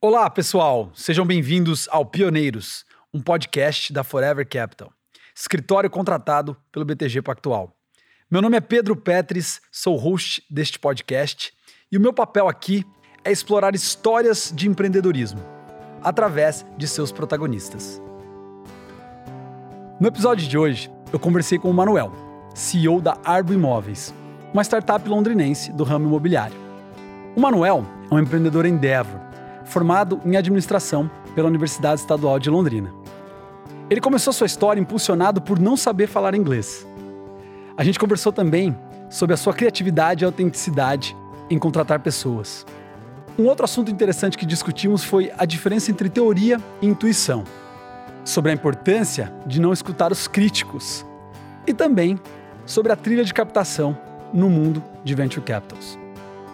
Olá, pessoal! Sejam bem-vindos ao Pioneiros, um podcast da Forever Capital, escritório contratado pelo BTG Pactual. Meu nome é Pedro Petris, sou host deste podcast e o meu papel aqui é explorar histórias de empreendedorismo através de seus protagonistas. No episódio de hoje, eu conversei com o Manuel, CEO da Arbo Imóveis, uma startup londrinense do ramo imobiliário. O Manuel é um empreendedor Endeavor formado em administração pela Universidade Estadual de Londrina. Ele começou sua história impulsionado por não saber falar inglês. A gente conversou também sobre a sua criatividade e autenticidade em contratar pessoas. Um outro assunto interessante que discutimos foi a diferença entre teoria e intuição, sobre a importância de não escutar os críticos e também sobre a trilha de captação no mundo de venture capitals.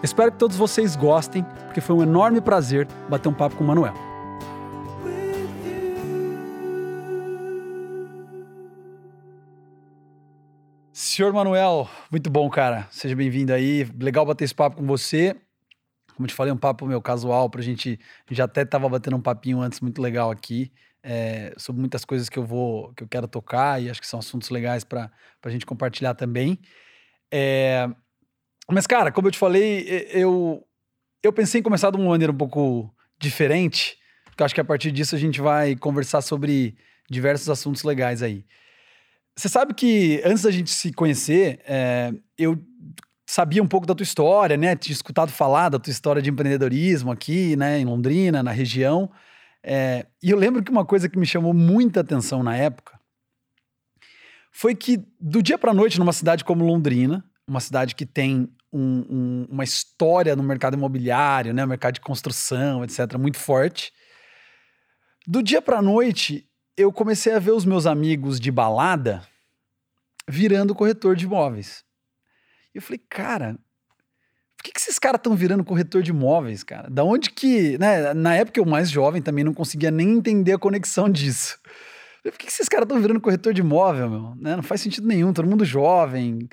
Espero que todos vocês gostem, porque foi um enorme prazer bater um papo com o Manuel. Senhor Manuel, muito bom, cara. Seja bem-vindo aí. Legal bater esse papo com você. Como te falei, um papo meu casual pra gente. Já até tava batendo um papinho antes muito legal aqui. É, sobre muitas coisas que eu vou que eu quero tocar e acho que são assuntos legais para a gente compartilhar também. É, mas, cara, como eu te falei, eu, eu pensei em começar de uma maneira um pouco diferente, porque eu acho que a partir disso a gente vai conversar sobre diversos assuntos legais aí. Você sabe que antes da gente se conhecer, é, eu sabia um pouco da tua história, né? Tinha escutado falar da tua história de empreendedorismo aqui, né? Em Londrina, na região. É, e eu lembro que uma coisa que me chamou muita atenção na época foi que do dia para noite, numa cidade como Londrina, uma cidade que tem um, um, uma história no mercado imobiliário, né, mercado de construção, etc., muito forte. Do dia para noite, eu comecei a ver os meus amigos de balada virando corretor de imóveis. E eu falei, cara, por que, que esses caras estão virando corretor de imóveis, cara? Da onde que. Né? Na época eu mais jovem também não conseguia nem entender a conexão disso. Por que, esses caras estão virando corretor de imóvel, meu? Né? Não faz sentido nenhum, todo mundo jovem,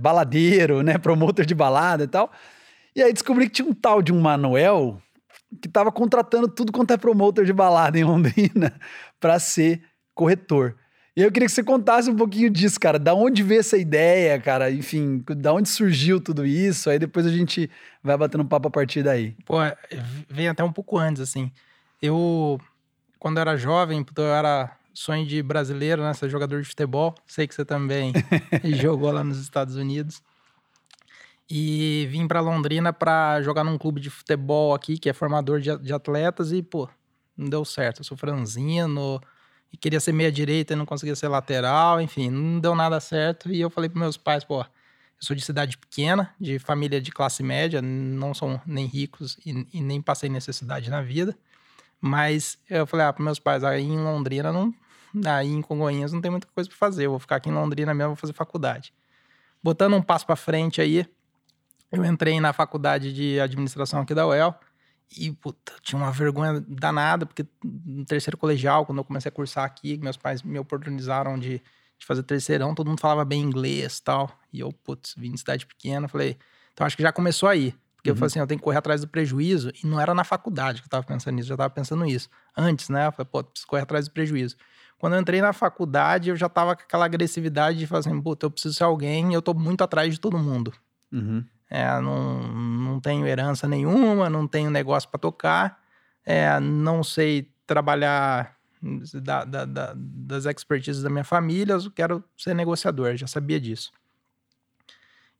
baladeiro, né? Promotor de balada e tal. E aí descobri que tinha um tal de um Manuel que estava contratando tudo quanto é promotor de balada em Londrina para ser corretor. E eu queria que você contasse um pouquinho disso, cara. Da onde veio essa ideia, cara? Enfim, da onde surgiu tudo isso? Aí depois a gente vai batendo papo a partir daí. Pô, vem até um pouco antes, assim. Eu, quando eu era jovem, eu era sonho de brasileiro, né? Ser jogador de futebol. Sei que você também jogou lá nos Estados Unidos. E vim para Londrina para jogar num clube de futebol aqui, que é formador de, de atletas, e, pô, não deu certo. Eu sou franzino e queria ser meia-direita e não conseguia ser lateral, enfim, não deu nada certo. E eu falei para meus pais, pô, eu sou de cidade pequena, de família de classe média, não são nem ricos e, e nem passei necessidade na vida. Mas eu falei, ah, para meus pais, aí em Londrina não, aí em Congonhas não tem muita coisa para fazer. Eu vou ficar aqui em Londrina mesmo, vou fazer faculdade. Botando um passo para frente aí, eu entrei na faculdade de administração aqui da UEL e puta, tinha uma vergonha danada, porque no terceiro colegial, quando eu comecei a cursar aqui, meus pais me oportunizaram de, de fazer terceirão, todo mundo falava bem inglês tal. E eu, putz, vim de cidade pequena, falei, então acho que já começou aí. Porque uhum. eu falei assim, eu tenho que correr atrás do prejuízo. E não era na faculdade que eu tava pensando nisso, eu já tava pensando nisso. Antes, né? Eu falei, pô, preciso correr atrás do prejuízo. Quando eu entrei na faculdade, eu já tava com aquela agressividade de falar assim, puta, eu preciso ser alguém eu tô muito atrás de todo mundo. Uhum. É, não, não tenho herança nenhuma, não tenho negócio para tocar, é, não sei trabalhar da, da, da, das expertises da minha família, eu quero ser negociador, já sabia disso.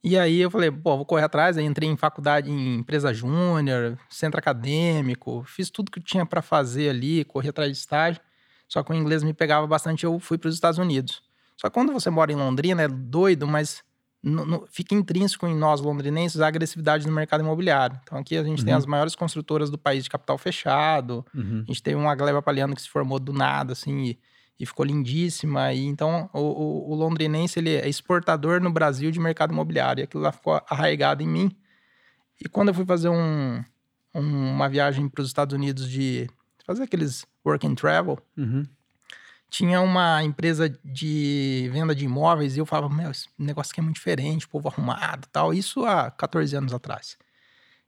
E aí eu falei, pô, vou correr atrás, aí entrei em faculdade, em empresa júnior, centro acadêmico, fiz tudo que tinha para fazer ali, corri atrás de estágio. Só que o inglês me pegava bastante, eu fui para os Estados Unidos. Só que quando você mora em Londrina, é doido, mas no, no, fica intrínseco em nós londrinenses a agressividade no mercado imobiliário. Então aqui a gente uhum. tem as maiores construtoras do país de capital fechado. Uhum. A gente tem uma Gleba Paliano que se formou do nada, assim, e, e ficou lindíssima. E então o, o, o, londrinense ele é exportador no Brasil de mercado imobiliário. E aquilo lá ficou arraigado em mim. E quando eu fui fazer um, um, uma viagem para os Estados Unidos de fazer aqueles work and travel, uhum. tinha uma empresa de venda de imóveis e eu falava, meu, esse negócio aqui é muito diferente, povo arrumado tal. Isso há 14 anos atrás.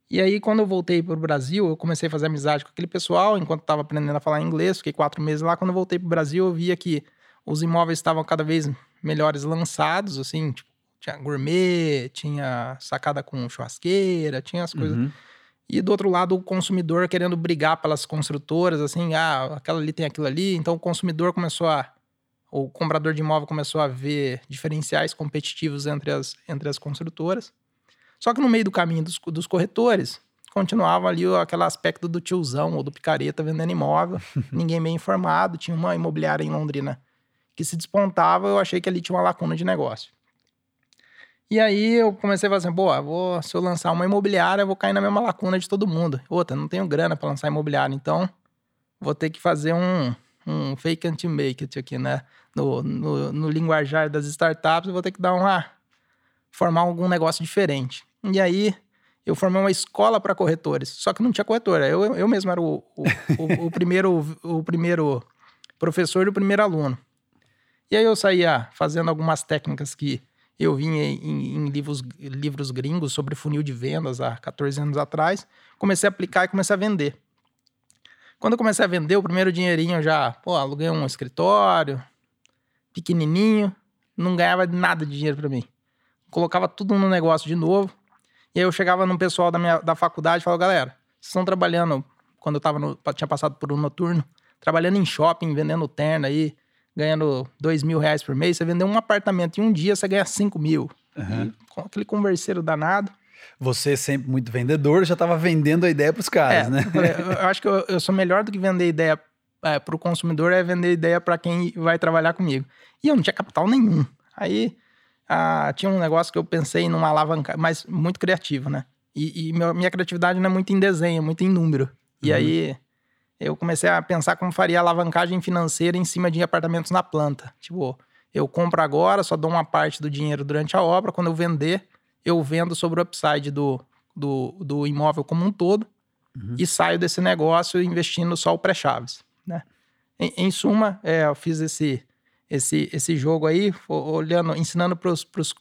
E aí, quando eu voltei para o Brasil, eu comecei a fazer amizade com aquele pessoal, enquanto estava aprendendo a falar inglês, fiquei quatro meses lá. Quando eu voltei para o Brasil, eu via que os imóveis estavam cada vez melhores lançados, assim, tipo, tinha gourmet, tinha sacada com churrasqueira, tinha as coisas. Uhum. E do outro lado, o consumidor querendo brigar pelas construtoras, assim, ah, aquela ali tem aquilo ali. Então o consumidor começou a. O comprador de imóvel começou a ver diferenciais competitivos entre as, entre as construtoras. Só que no meio do caminho dos, dos corretores, continuava ali aquele aspecto do tiozão ou do picareta vendendo imóvel, ninguém bem informado. Tinha uma imobiliária em Londrina que se despontava, eu achei que ali tinha uma lacuna de negócio. E aí eu comecei a falar assim, pô, vou, se eu lançar uma imobiliária, eu vou cair na mesma lacuna de todo mundo. Outra, não tenho grana para lançar imobiliária, então vou ter que fazer um, um fake and make it aqui, né? No, no, no linguajar das startups, eu vou ter que dar uma... formar algum negócio diferente. E aí eu formei uma escola para corretores, só que não tinha corretora. Eu, eu mesmo era o, o, o, o primeiro, o primeiro professor e o primeiro aluno. E aí eu saía fazendo algumas técnicas que eu vi em, em, livros, livros gringos sobre funil de vendas há 14 anos atrás. Comecei a aplicar e comecei a vender. Quando eu comecei a vender, o primeiro dinheirinho eu já, pô, aluguei um escritório, pequenininho, não ganhava nada de dinheiro para mim. Colocava tudo no negócio de novo. E aí eu chegava no pessoal da, minha, da faculdade e falava, galera, vocês estão trabalhando, quando eu tava no, tinha passado por um noturno, trabalhando em shopping, vendendo terno aí, ganhando dois mil reais por mês, você vendeu um apartamento em um dia, você ganha cinco mil. Uhum. com aquele converseiro danado. Você sempre muito vendedor, já estava vendendo a ideia para os caras, é, né? Eu, acho que eu, eu, sou melhor do que vender ideia é, para o consumidor, é vender ideia para quem vai trabalhar comigo. E eu não tinha capital nenhum. Aí ah, tinha um negócio que eu pensei numa alavanca, mas muito criativo, né? E, e meu, minha criatividade não é muito em desenho, é muito em número. E uhum. aí eu comecei a pensar como faria alavancagem financeira em cima de apartamentos na planta. Tipo, eu compro agora, só dou uma parte do dinheiro durante a obra, quando eu vender, eu vendo sobre o upside do, do, do imóvel como um todo uhum. e saio desse negócio investindo só o pré-chaves, né? Em, em suma, é, eu fiz esse, esse, esse jogo aí, olhando, ensinando para os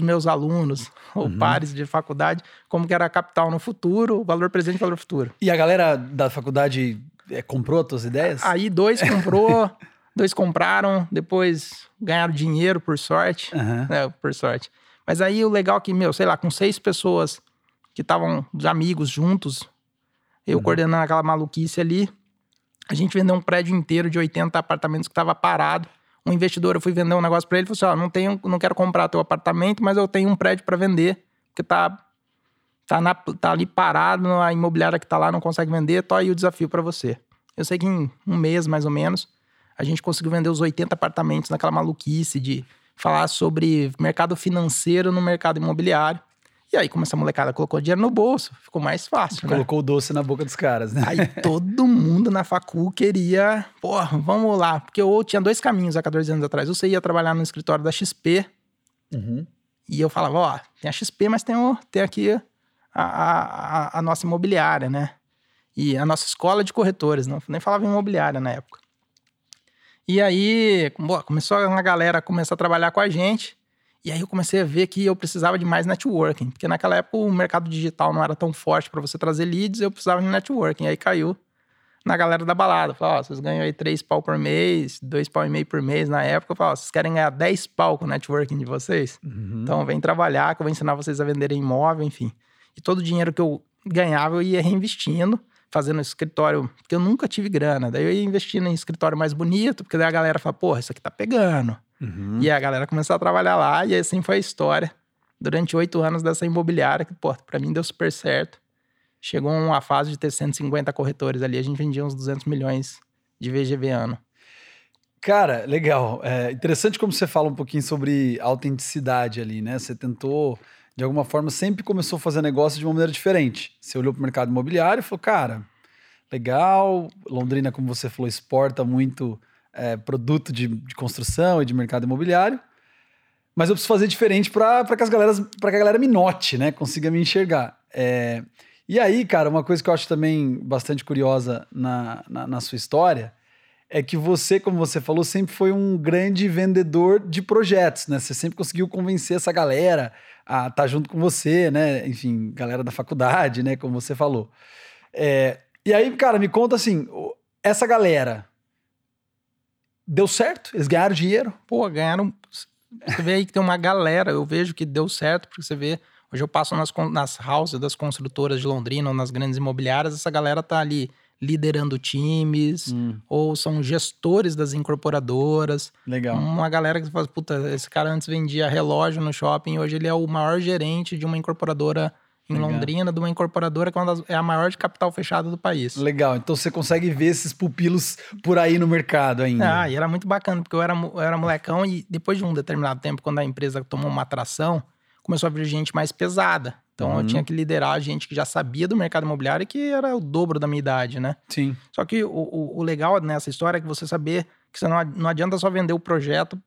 meus alunos ou uhum. pares de faculdade como que era a capital no futuro, o valor presente e o valor futuro. E a galera da faculdade é, comprou as tuas ideias? Aí dois comprou, dois compraram, depois ganharam dinheiro por sorte, uhum. né, por sorte. Mas aí o legal é que, meu, sei lá, com seis pessoas que estavam de amigos juntos, eu uhum. coordenando aquela maluquice ali, a gente vendeu um prédio inteiro de 80 apartamentos que estava parado. Um investidor, eu fui vender um negócio para ele, falou assim: ó, não, tenho, não quero comprar teu apartamento, mas eu tenho um prédio para vender, que tá, tá, na, tá ali parado, a imobiliária que tá lá não consegue vender, tô aí o desafio para você. Eu sei que em um mês, mais ou menos, a gente conseguiu vender os 80 apartamentos naquela maluquice de falar sobre mercado financeiro no mercado imobiliário. E aí, como essa molecada colocou dinheiro no bolso, ficou mais fácil. Né? Colocou o doce na boca dos caras, né? Aí todo mundo na facu queria, porra, vamos lá. Porque eu tinha dois caminhos há 14 anos atrás. Você ia trabalhar no escritório da XP. Uhum. E eu falava, ó, tem a XP, mas tem, o, tem aqui a, a, a, nossa imobiliária, né? E a nossa escola de corretores, não, nem falava imobiliária na época. E aí, começou a galera começar a trabalhar com a gente. E aí eu comecei a ver que eu precisava de mais networking, porque naquela época o mercado digital não era tão forte para você trazer leads, eu precisava de networking. Aí caiu na galera da balada. Falei, ó, oh, vocês ganham aí 3 pau por mês, 2 pau e meio por mês na época. Eu falei, oh, vocês querem ganhar 10 pau com o networking de vocês? Uhum. Então vem trabalhar, que eu vou ensinar vocês a venderem imóvel, enfim. E todo o dinheiro que eu ganhava eu ia reinvestindo, fazendo escritório, porque eu nunca tive grana. Daí eu ia investindo em escritório mais bonito, porque daí a galera fala, porra, isso aqui tá pegando. Uhum. E a galera começou a trabalhar lá, e assim foi a história. Durante oito anos dessa imobiliária, que, pô, pra mim deu super certo. Chegou uma fase de ter 150 corretores ali, a gente vendia uns 200 milhões de VGV ano. Cara, legal. É interessante como você fala um pouquinho sobre autenticidade ali, né? Você tentou, de alguma forma, sempre começou a fazer negócio de uma maneira diferente. Você olhou para o mercado imobiliário e falou, cara, legal. Londrina, como você falou, exporta muito é, produto de, de, construção e de mercado imobiliário. Mas eu preciso fazer diferente para que, as galeras, que a galera me note, né? Consiga me enxergar. É, e aí, cara, uma coisa que eu acho também bastante curiosa na, na, na sua história é que você, como você falou, sempre foi um grande vendedor de projetos, né? Você sempre conseguiu convencer essa galera a estar tá junto com você, né? Enfim, galera da faculdade, né? Como você falou. É, e aí, cara, me conta assim, essa galera deu certo? Eles ganharam dinheiro? Pô, ganharam. Você vê aí que tem uma galera, eu vejo que deu certo, porque você vê. Hoje eu passo nas, nas houses das construtoras de Londrina ou nas grandes imobiliárias, essa galera tá ali liderando times, hum. ou são gestores das incorporadoras. Legal. Uma galera que fala, puta, esse cara antes vendia relógio no shopping, hoje ele é o maior gerente de uma incorporadora em Legal. Londrina, de uma incorporadora que é, das, é, a maior de capital fechado do país. Legal, então você consegue ver esses pupilos por aí no mercado ainda. Ah, e era muito bacana, porque eu era, eu era molecão e depois de um determinado tempo, quando a empresa tomou uma atração, começou a vir gente mais pesada. Então uhum. eu tinha que liderar gente que já sabia do mercado imobiliário e que era o dobro da minha idade, né? Sim. Só que o, o, o legal nessa história é que você saber que você não, não adianta só vender o projeto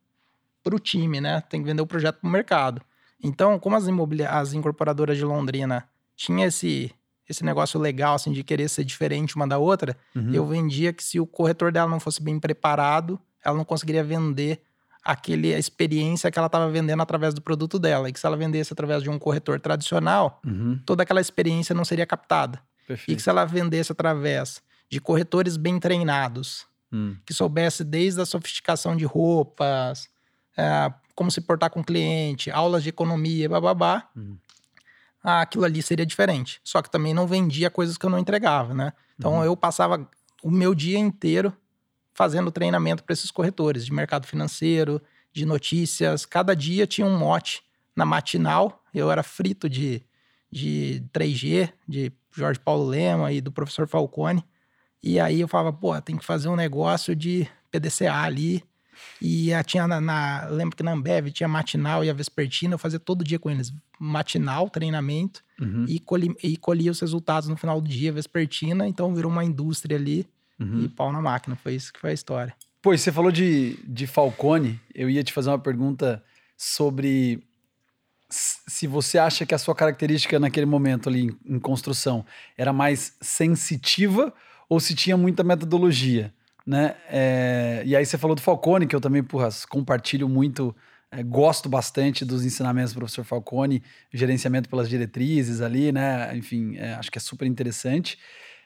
para o time, né? Tem que vender o projeto para o mercado. Então, como as, as incorporadoras de Londrina tinham esse, esse negócio legal, assim, de querer ser diferente uma da outra, uhum. eu vendia que se o corretor dela não fosse bem preparado, ela não conseguiria vender aquele, a experiência que ela estava vendendo através do produto dela. E que se ela vendesse através de um corretor tradicional, uhum. toda aquela experiência não seria captada. Perfeito. E que se ela vendesse através de corretores bem treinados, hum. que soubesse desde a sofisticação de roupas, é, como se portar com o cliente, aulas de economia, bababá, hum. aquilo ali seria diferente. Só que também não vendia coisas que eu não entregava, né? Então uhum. eu passava o meu dia inteiro fazendo treinamento para esses corretores de mercado financeiro, de notícias. Cada dia tinha um mote na matinal. Eu era frito de, de 3G, de Jorge Paulo Lema e do professor Falcone. E aí eu falava, pô, tem que fazer um negócio de PDCA ali. E tinha na, na, lembro que na Ambev tinha matinal e a vespertina, eu fazia todo dia com eles. Matinal, treinamento, uhum. e, colhi, e colhia os resultados no final do dia, vespertina. Então virou uma indústria ali uhum. e pau na máquina. Foi isso que foi a história. Pois, você falou de, de Falcone. Eu ia te fazer uma pergunta sobre se você acha que a sua característica naquele momento ali em, em construção era mais sensitiva ou se tinha muita metodologia, né? É, e aí você falou do Falcone, que eu também, porra, compartilho muito, é, gosto bastante dos ensinamentos do professor Falcone, gerenciamento pelas diretrizes ali, né? Enfim, é, acho que é super interessante.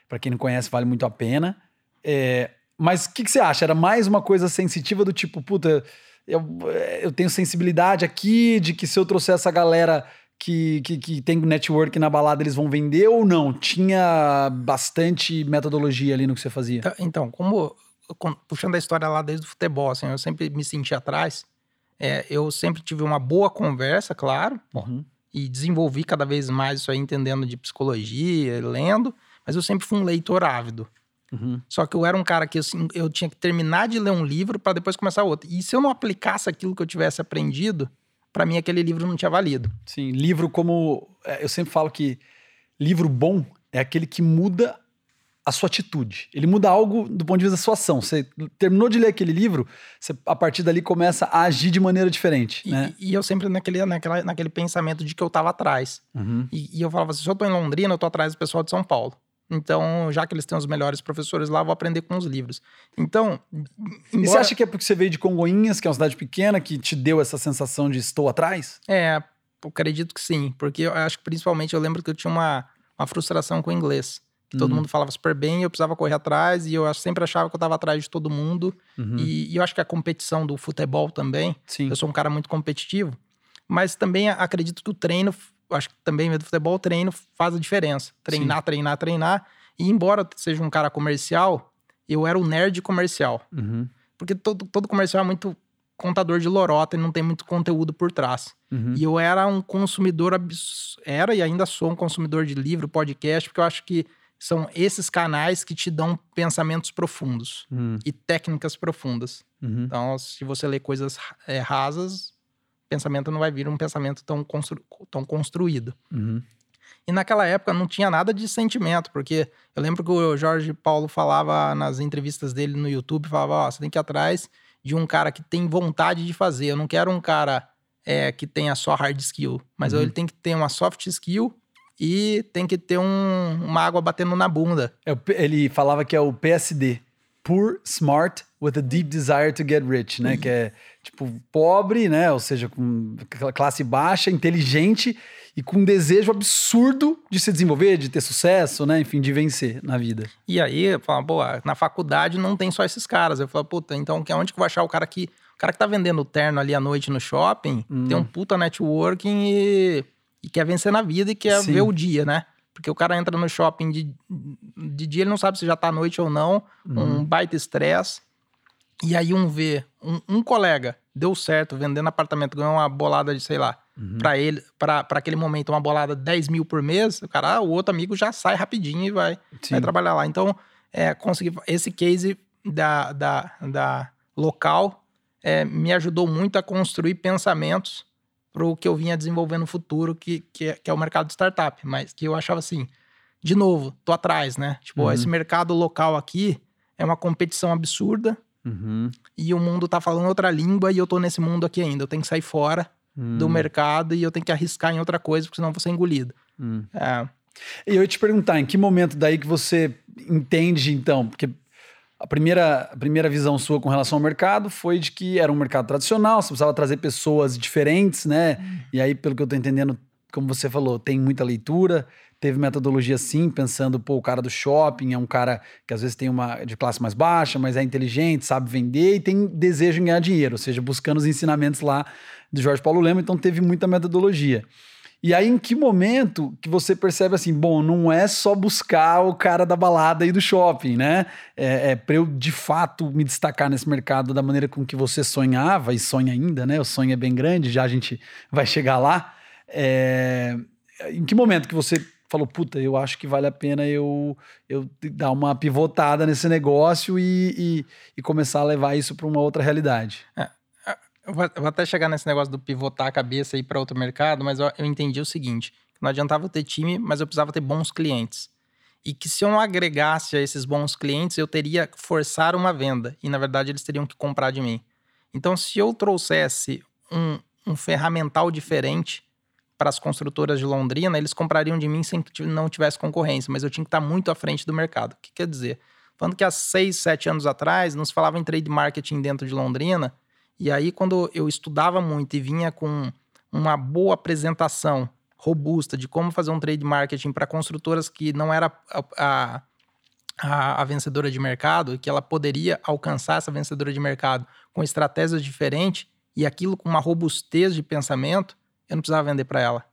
Para quem não conhece, vale muito a pena. É, mas o que, que, você acha? Era mais uma coisa sensitiva do tipo, puta, eu, eu tenho sensibilidade aqui de que se eu trouxer essa galera que, que, que tem network na balada, eles vão vender ou não? Tinha bastante metodologia ali no que você fazia? Então, então como puxando a história lá desde o futebol, assim, eu sempre me senti atrás. É, eu sempre tive uma boa conversa, claro, uhum. e desenvolvi cada vez mais isso aí, entendendo de psicologia, lendo, mas eu sempre fui um leitor ávido. Uhum. Só que eu era um cara que assim, eu tinha que terminar de ler um livro para depois começar outro. E se eu não aplicasse aquilo que eu tivesse aprendido, para mim aquele livro não tinha valido. Sim, livro como. É, eu sempre falo que livro bom é aquele que muda a sua atitude. Ele muda algo do ponto de vista da sua ação. Você terminou de ler aquele livro, você, a partir dali começa a agir de maneira diferente. E, né? e eu sempre naquele, naquela, naquele pensamento de que eu estava atrás. Uhum. E, e, eu falava assim: se eu estou em Londrina, eu estou atrás do pessoal de São Paulo. Então, já que eles têm os melhores professores lá, vou aprender com os livros. Então. Embora... E você acha que é porque você veio de Congonhas, que é uma cidade pequena, que te deu essa sensação de estou atrás? É, eu acredito que sim. Porque eu acho que principalmente eu lembro que eu tinha uma, uma frustração com o inglês. Que todo uhum. mundo falava super bem, eu precisava correr atrás, e eu sempre achava que eu estava atrás de todo mundo. Uhum. E, e, eu acho que a competição do futebol também. Sim. Eu sou um cara muito competitivo. Mas também acredito que o treino acho que também do futebol, treino faz a diferença. Treinar, Sim. treinar, treinar. E embora eu seja um cara comercial, eu era o nerd comercial. Uhum. Porque todo, todo comercial é muito contador de lorota e não tem muito conteúdo por trás. Uhum. E eu era um consumidor, era e ainda sou um consumidor de livro, podcast, porque eu acho que são esses canais que te dão pensamentos profundos uhum. e técnicas profundas. Uhum. Então, se você lê coisas é, rasas, pensamento não vai vir um pensamento tão, constru, tão construído. Uhum. E naquela época não tinha nada de sentimento, porque eu lembro que o Jorge Paulo falava nas entrevistas dele no YouTube, falava, ó, oh, você tem que ir atrás de um cara que tem vontade de fazer. Eu não quero um cara é, que tenha só hard skill, mas uhum. ele tem que ter uma soft skill e tem que ter um, uma água batendo na bunda. É, ele falava que é o PSD, poor, smart, with a deep desire to get rich, né? Que é tipo pobre, né? Ou seja, com classe baixa, inteligente e com um desejo absurdo de se desenvolver, de ter sucesso, né? Enfim, de vencer na vida. E aí, eu falo, pô, na faculdade não tem só esses caras. Eu falo, puta, então onde que eu vou achar o cara que. O cara que tá vendendo terno ali à noite no shopping, hum. tem um puta networking e, e, quer vencer na vida e quer Sim. ver o dia, né? Porque o cara entra no shopping de, de dia, ele não sabe se já tá à noite ou não, uhum. um baita estresse. E aí um vê, um, um, colega deu certo vendendo apartamento, ganhou uma bolada de, sei lá, uhum. para ele, para aquele momento, uma bolada de 10 mil por mês, o cara, ah, o outro amigo já sai rapidinho e vai, vai trabalhar lá. Então, é, consegui, esse case da, da, da local é, me ajudou muito a construir pensamentos para o que eu vinha desenvolver no futuro, que, que, é, que, é o mercado de startup. Mas que eu achava assim, de novo, tô atrás, né? Tipo, uhum. esse mercado local aqui é uma competição absurda uhum. e o mundo tá falando outra língua e eu tô nesse mundo aqui ainda. Eu tenho que sair fora uhum. do mercado e eu tenho que arriscar em outra coisa, porque senão eu vou ser engolido. Hum. É. E eu ia te perguntar, em que momento daí que você entende, então, porque a primeira, a primeira visão sua com relação ao mercado foi de que era um mercado tradicional, você precisava trazer pessoas diferentes, né? Hum. E aí, pelo que eu tô entendendo, como você falou, tem muita leitura, teve metodologia sim, pensando, pô, o cara do shopping é um cara que às vezes tem uma de classe mais baixa, mas é inteligente, sabe vender e tem desejo em ganhar dinheiro, ou seja, buscando os ensinamentos lá do Jorge Paulo Lema, então teve muita metodologia. E aí, em que momento que você percebe assim, bom, não é só buscar o cara da balada e do shopping, né? É, é para eu de fato me destacar nesse mercado da maneira com que você sonhava e sonha ainda, né? O sonho é bem grande, já a gente vai chegar lá. É, em que momento que você falou, puta, eu acho que vale a pena eu, eu dar uma pivotada nesse negócio e, e, e começar a levar isso para uma outra realidade? É, eu vou, eu até chegar nesse negócio do pivotar a cabeça e ir para outro mercado, mas eu, eu entendi o seguinte: não adiantava ter time, mas eu precisava ter bons clientes. E que se eu não agregasse a esses bons clientes, eu teria que forçar uma venda. E na verdade eles teriam que comprar de mim. Então, se eu trouxesse um, um ferramental diferente para as construtoras de Londrina, eles comprariam de mim sem que não tivesse concorrência, mas eu tinha que estar muito à frente do mercado. O que quer dizer? Falando que há seis, sete anos atrás, nos falava em trade marketing dentro de Londrina, e aí, quando eu estudava muito e vinha com uma boa apresentação robusta de como fazer um trade marketing para construtoras que não era a, a, a, vencedora de mercado, que ela poderia alcançar essa vencedora de mercado com estratégias diferentes e aquilo com uma robustez de pensamento, eu não precisava vender para ela.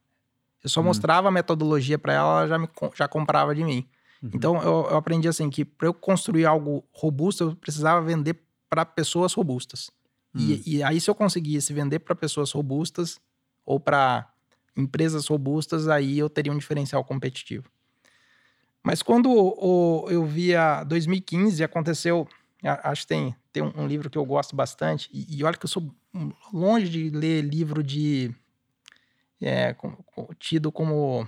Eu só uhum. mostrava a metodologia para ela, ela já, me, já comprava de mim. Uhum. Então eu, eu aprendi assim que para eu construir algo robusto, eu precisava vender para pessoas robustas. Hum. E, e, aí, se eu conseguisse vender para pessoas robustas ou para empresas robustas, aí eu teria um diferencial competitivo. Mas quando o, eu via 2015, aconteceu. Acho que tem, tem um, livro que eu gosto bastante, e, e olha que eu sou longe de ler livro de. É, tido como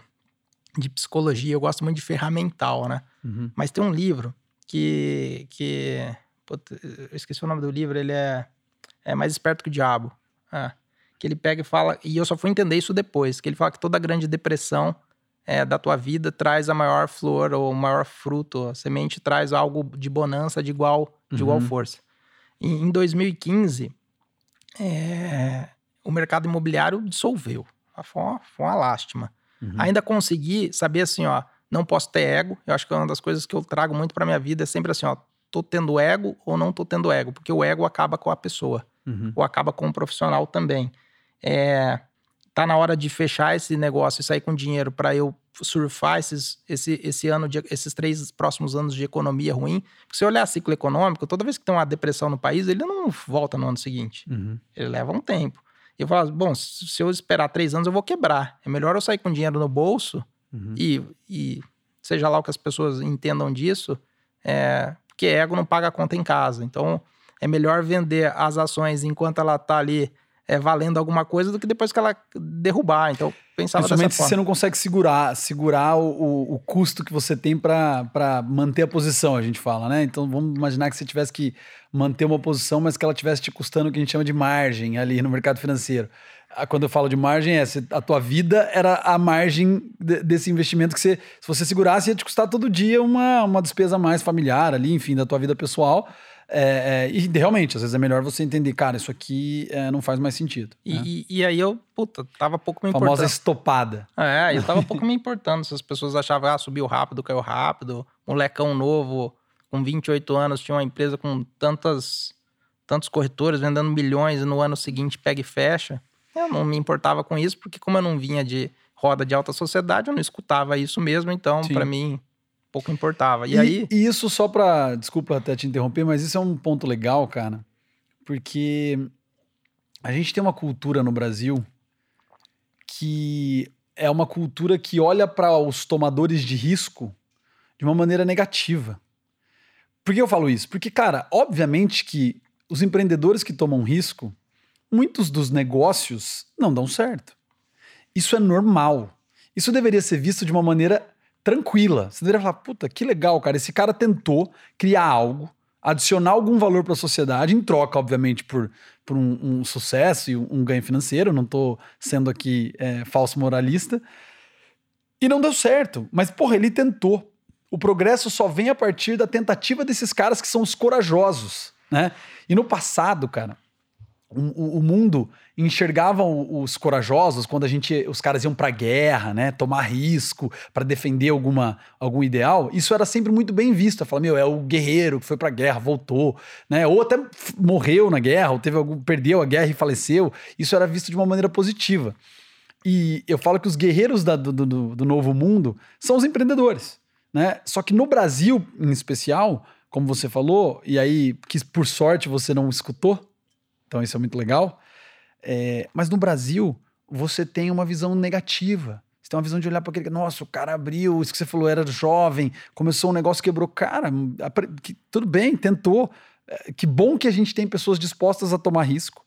de psicologia, eu gosto muito de ferramental, né? Uhum. Mas tem um livro que. que eu esqueci o nome do livro, ele é é mais esperto que o diabo. É. Que ele pega e fala, e eu só fui entender isso depois, que ele fala que toda grande depressão é, da tua vida traz a maior flor ou o maior fruto, a semente traz algo de bonança de igual, de uhum. igual força. E, em 2015, é, o mercado imobiliário dissolveu. Foi uma, foi uma lástima. Uhum. Ainda consegui saber assim, ó, não posso ter ego. Eu acho que é uma das coisas que eu trago muito para minha vida é sempre assim, ó, tô tendo ego ou não tô tendo ego, porque o ego acaba com a pessoa uhum. ou acaba com o profissional também. É, tá na hora de fechar esse negócio e sair com dinheiro para eu surfar esses, esse, esse ano, de, esses três próximos anos de economia ruim. Porque se olhar ciclo econômico, toda vez que tem uma depressão no país, ele não volta no ano seguinte. Uhum. Ele leva um tempo. E eu falo, bom, se eu esperar três anos, eu vou quebrar. É melhor eu sair com dinheiro no bolso uhum. e, e seja lá o que as pessoas entendam disso, é, porque ego não paga a conta em casa. Então, é melhor vender as ações enquanto ela está ali é, valendo alguma coisa do que depois que ela derrubar. Então, pensava Principalmente se você não consegue segurar, segurar o, o custo que você tem para manter a posição, a gente fala, né? Então, vamos imaginar que você tivesse que manter uma posição, mas que ela tivesse te custando o que a gente chama de margem ali no mercado financeiro. quando eu falo de margem, é a tua vida era a margem de, desse investimento que você, se você segurasse, ia te custar todo dia uma, uma despesa mais familiar ali, enfim, da tua vida pessoal. É, é, e realmente, às vezes é melhor você entender, cara, isso aqui é, não faz mais sentido. E, né? e, e, aí eu, puta, tava pouco me importando. Famosa estopada. É, eu tava pouco me importando se as pessoas achavam, ah, subiu rápido, caiu rápido, molecão novo, com 28 anos, tinha uma empresa com tantas, tantos corretores vendendo milhões e no ano seguinte pega e fecha. Eu não me importava com isso, porque como eu não vinha de roda de alta sociedade, eu não escutava isso mesmo, então para mim pouco importava. E, e aí. E isso só para, desculpa até te interromper, mas isso é um ponto legal, cara, porque a gente tem uma cultura no Brasil que é uma cultura que olha para os tomadores de risco de uma maneira negativa. Por que eu falo isso? Porque, cara, obviamente que os empreendedores que tomam risco, muitos dos negócios não dão certo. Isso é normal. Isso deveria ser visto de uma maneira tranquila. Você deveria falar, puta, que legal, cara. Esse cara tentou criar algo, adicionar algum valor para a sociedade, em troca, obviamente, por, por um, um sucesso e um, ganho financeiro. Não estou sendo aqui é, falso moralista. E não deu certo. Mas, porra, ele tentou. O progresso só vem a partir da tentativa desses caras que são os corajosos, né? E no passado, cara, o, o, mundo enxergava os corajosos quando a gente, os caras iam para guerra, né, tomar risco para defender alguma algum ideal. Isso era sempre muito bem visto. Fala, meu, é o guerreiro que foi para guerra, voltou, né, ou até morreu na guerra, ou teve algum perdeu a guerra e faleceu. Isso era visto de uma maneira positiva. E eu falo que os guerreiros da, do, do, do novo mundo são os empreendedores, né? Só que no Brasil, em especial, como você falou, e aí que por sorte você não escutou, então isso é muito legal. É, mas no Brasil, você tem uma visão negativa. Você tem uma visão de olhar para aquele. Nossa, o cara abriu, isso que você falou, era jovem, começou um negócio, quebrou. Cara, que, tudo bem, tentou. É, que bom que a gente tem pessoas dispostas a tomar risco,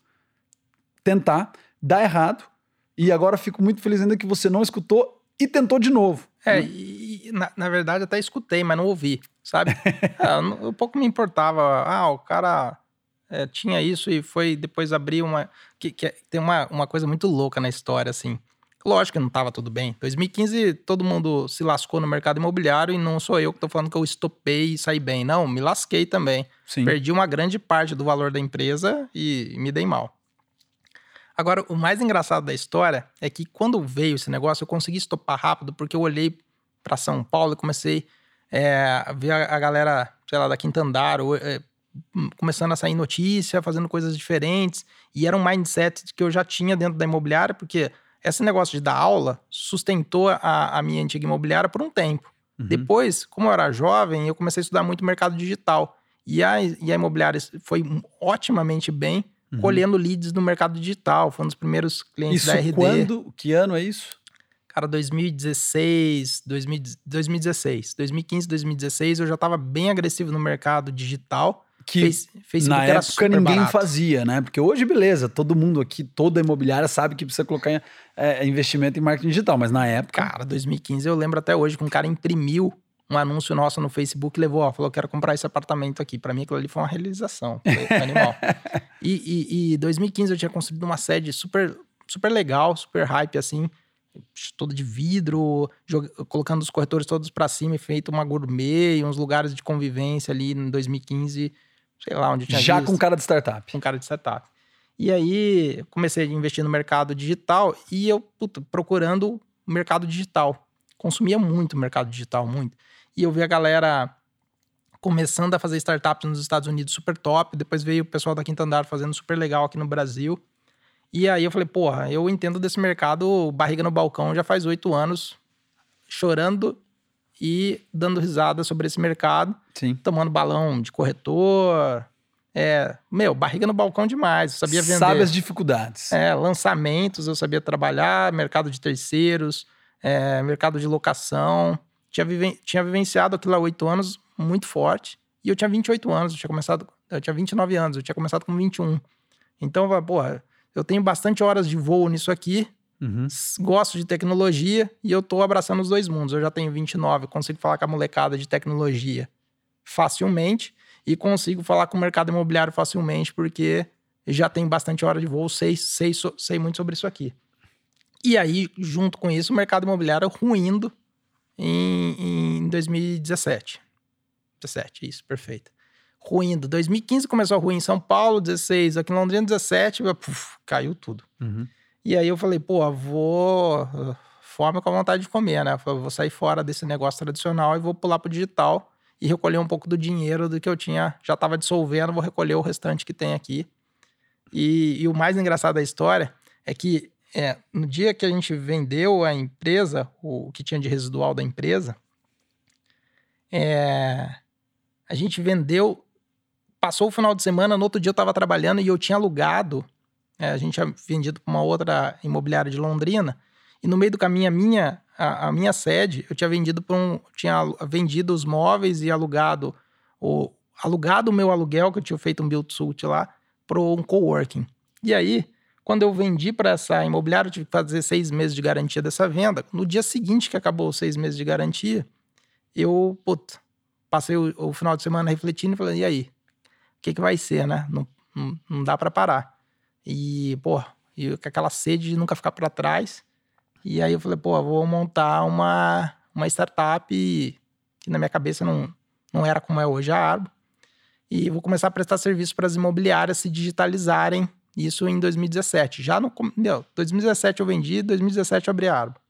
tentar, dar errado. E agora fico muito feliz ainda que você não escutou e tentou de novo. É, né? e, na, na, verdade até escutei, mas não ouvi, sabe? é, um pouco me importava. Ah, o cara é, tinha isso e foi depois abrir uma. Que, que é, tem uma, uma coisa muito louca na história, assim. Lógico que não estava tudo bem. 2015, todo mundo se lascou no mercado imobiliário e não sou eu que estou falando que eu estopei e saí bem. Não, me lasquei também. Sim. Perdi uma grande parte do valor da empresa e me dei mal. Agora, o mais engraçado da história é que quando veio esse negócio, eu consegui estopar rápido porque eu olhei para São Paulo e comecei é, a ver a, a, galera, sei lá, da Quinta Andar, ou, é, começando a sair notícia, fazendo coisas diferentes. E era um mindset que eu já tinha dentro da imobiliária, porque esse negócio de dar aula sustentou a, a minha antiga imobiliária por um tempo. Uhum. Depois, como eu era jovem, eu comecei a estudar muito mercado digital. E a, e a imobiliária foi otimamente bem uhum. colhendo leads no mercado digital. Foi um dos primeiros clientes isso da RD. quando? Que ano é isso? Cara, 2016, 2016, 2015, 2016, eu já estava bem agressivo no mercado digital que Face, Facebook na época ninguém barato. fazia, né? Porque hoje, beleza, todo mundo aqui, toda imobiliária sabe que precisa colocar é, investimento em marketing digital, mas na época. Cara, 2015 eu lembro até hoje que um cara imprimiu um anúncio nosso no Facebook e levou, ó, falou: quero comprar esse apartamento aqui. Para mim, aquilo ali foi uma realização. Foi animal. e, e, e 2015 eu tinha construído uma sede super, super legal, super hype, assim todo de vidro, colocando os corretores todos para cima e feito uma gourmet e uns lugares de convivência ali em 2015 sei lá onde tinha Já visto. com cara de startup. Com cara de startup. E aí comecei a investir no mercado digital e eu puta, procurando o mercado digital. Consumia muito o mercado digital, muito. E eu vi a galera começando a fazer startups nos Estados Unidos super top. Depois veio o pessoal da Quinta Andar fazendo super legal aqui no Brasil. E aí eu falei, porra, eu entendo desse mercado barriga no balcão já faz oito anos, chorando e dando risada sobre esse mercado, Sim. tomando balão de corretor. É, meu, barriga no balcão demais. Eu sabia vender. Sabe as dificuldades. É, lançamentos, eu sabia trabalhar, mercado de terceiros, é, mercado de locação. Tinha, viven tinha vivenciado aquilo há oito anos muito forte. E eu tinha 28 anos, eu tinha começado. Eu tinha 29 anos, eu tinha começado com 21. Então, porra, eu tenho bastante horas de voo nisso aqui. Uhum. Gosto de tecnologia e eu tô abraçando os dois mundos. Eu já tenho 29, consigo falar com a molecada de tecnologia facilmente e consigo falar com o mercado imobiliário facilmente, porque já tenho bastante hora de voo, sei, sei, sei muito sobre isso aqui. E aí, junto com isso, o mercado imobiliário ruindo em, em 2017. 17, isso, perfeito. Ruindo. 2015 começou a ruir em São Paulo, 16, aqui em Londrina, 17, puf, caiu tudo. Uhum. E aí eu falei, pô, vou. Fome com a vontade de comer, né? vou sair fora desse negócio tradicional e vou pular pro digital e recolher um pouco do dinheiro do que eu tinha, já estava dissolvendo, vou recolher o restante que tem aqui. E, e o mais engraçado da história é que é, no dia que a gente vendeu a empresa, o que tinha de residual da empresa, é, a gente vendeu, passou o final de semana, no outro dia eu estava trabalhando e eu tinha alugado, é, a gente tinha vendido para uma outra imobiliária de Londrina, e no meio do caminho a minha, a, a minha sede, eu tinha vendido para um, tinha vendido os móveis e alugado o alugado o meu aluguel que eu tinha feito um build suit lá para um coworking. E aí quando eu vendi para essa imobiliária, eu tive que fazer seis meses de garantia dessa venda. No dia seguinte que acabou os seis meses de garantia, eu, puta, passei o, o final de semana refletindo e falei, e aí? O que, que vai ser, né? Não, não, não dá para parar. E, pô, e com aquela sede de nunca ficar para trás. E aí eu falei, pô, vou montar uma, uma startup que na minha cabeça não, não era como é hoje a Arbo. E vou começar a prestar serviço para as imobiliárias se digitalizarem isso em 2017. Já no. Meu, 2017 eu vendi, 2017 eu abri a árvore.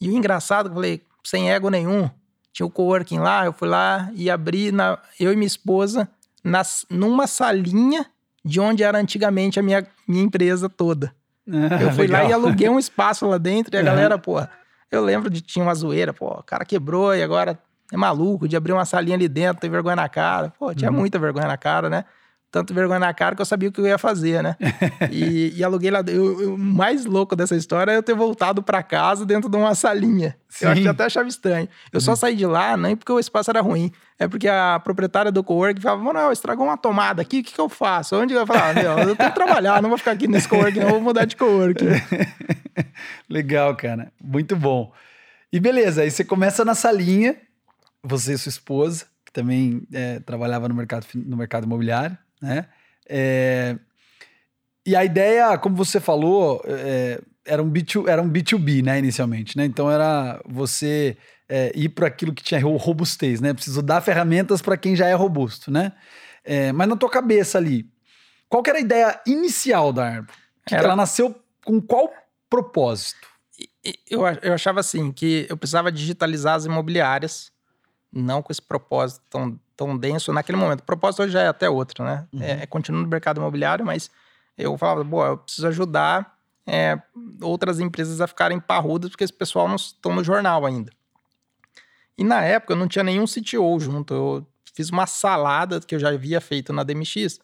E o engraçado, eu falei, sem ego nenhum, tinha o coworking lá, eu fui lá e abri, na, eu e minha esposa, nas, numa salinha de onde era antigamente a minha, minha empresa toda. Ah, eu fui legal. lá e aluguei um espaço lá dentro e a galera, pô, eu lembro de tinha uma zoeira, pô, o cara quebrou e agora é maluco de abrir uma salinha ali dentro, tem vergonha na cara. Pô, tinha uhum. muita vergonha na cara, né? Tanto vergonha na cara que eu sabia o que eu ia fazer, né? e, e, aluguei lá. O mais louco dessa história é eu ter voltado para casa dentro de uma salinha. Sim. Eu que até achava estranho. Eu só uhum. saí de lá, nem porque o espaço era ruim, é porque a proprietária do coworking falava: Mano, estragou uma tomada aqui, o que, que eu faço? Onde eu falava? Meu, eu tenho que trabalhar, não vou ficar aqui nesse coworking, não, vou mudar de coworking. Legal, cara. Muito bom. E beleza, aí você começa na salinha, você e sua esposa, que também é, trabalhava no mercado, no mercado imobiliário né? É, e a ideia, como você falou, é, era, um B2, era um B2B, né, inicialmente, né? Então era você é, ir para aquilo que tinha robustez, né? Preciso dar ferramentas para quem já é robusto, né? É, mas na tua cabeça ali, qual era a ideia inicial da Arbo? Era... Ela nasceu com qual propósito? Eu, eu achava assim, que eu precisava digitalizar as imobiliárias, não com esse propósito tão tão denso naquele momento. O propósito hoje já é até outro, né? Uhum. É, é continuar no mercado imobiliário, mas eu falava, boa, eu preciso ajudar é, outras empresas a ficarem parrudas, porque esse pessoal não estão no jornal ainda. E na época eu não tinha nenhum CTO junto. Eu fiz uma salada que eu já havia feito na DMX.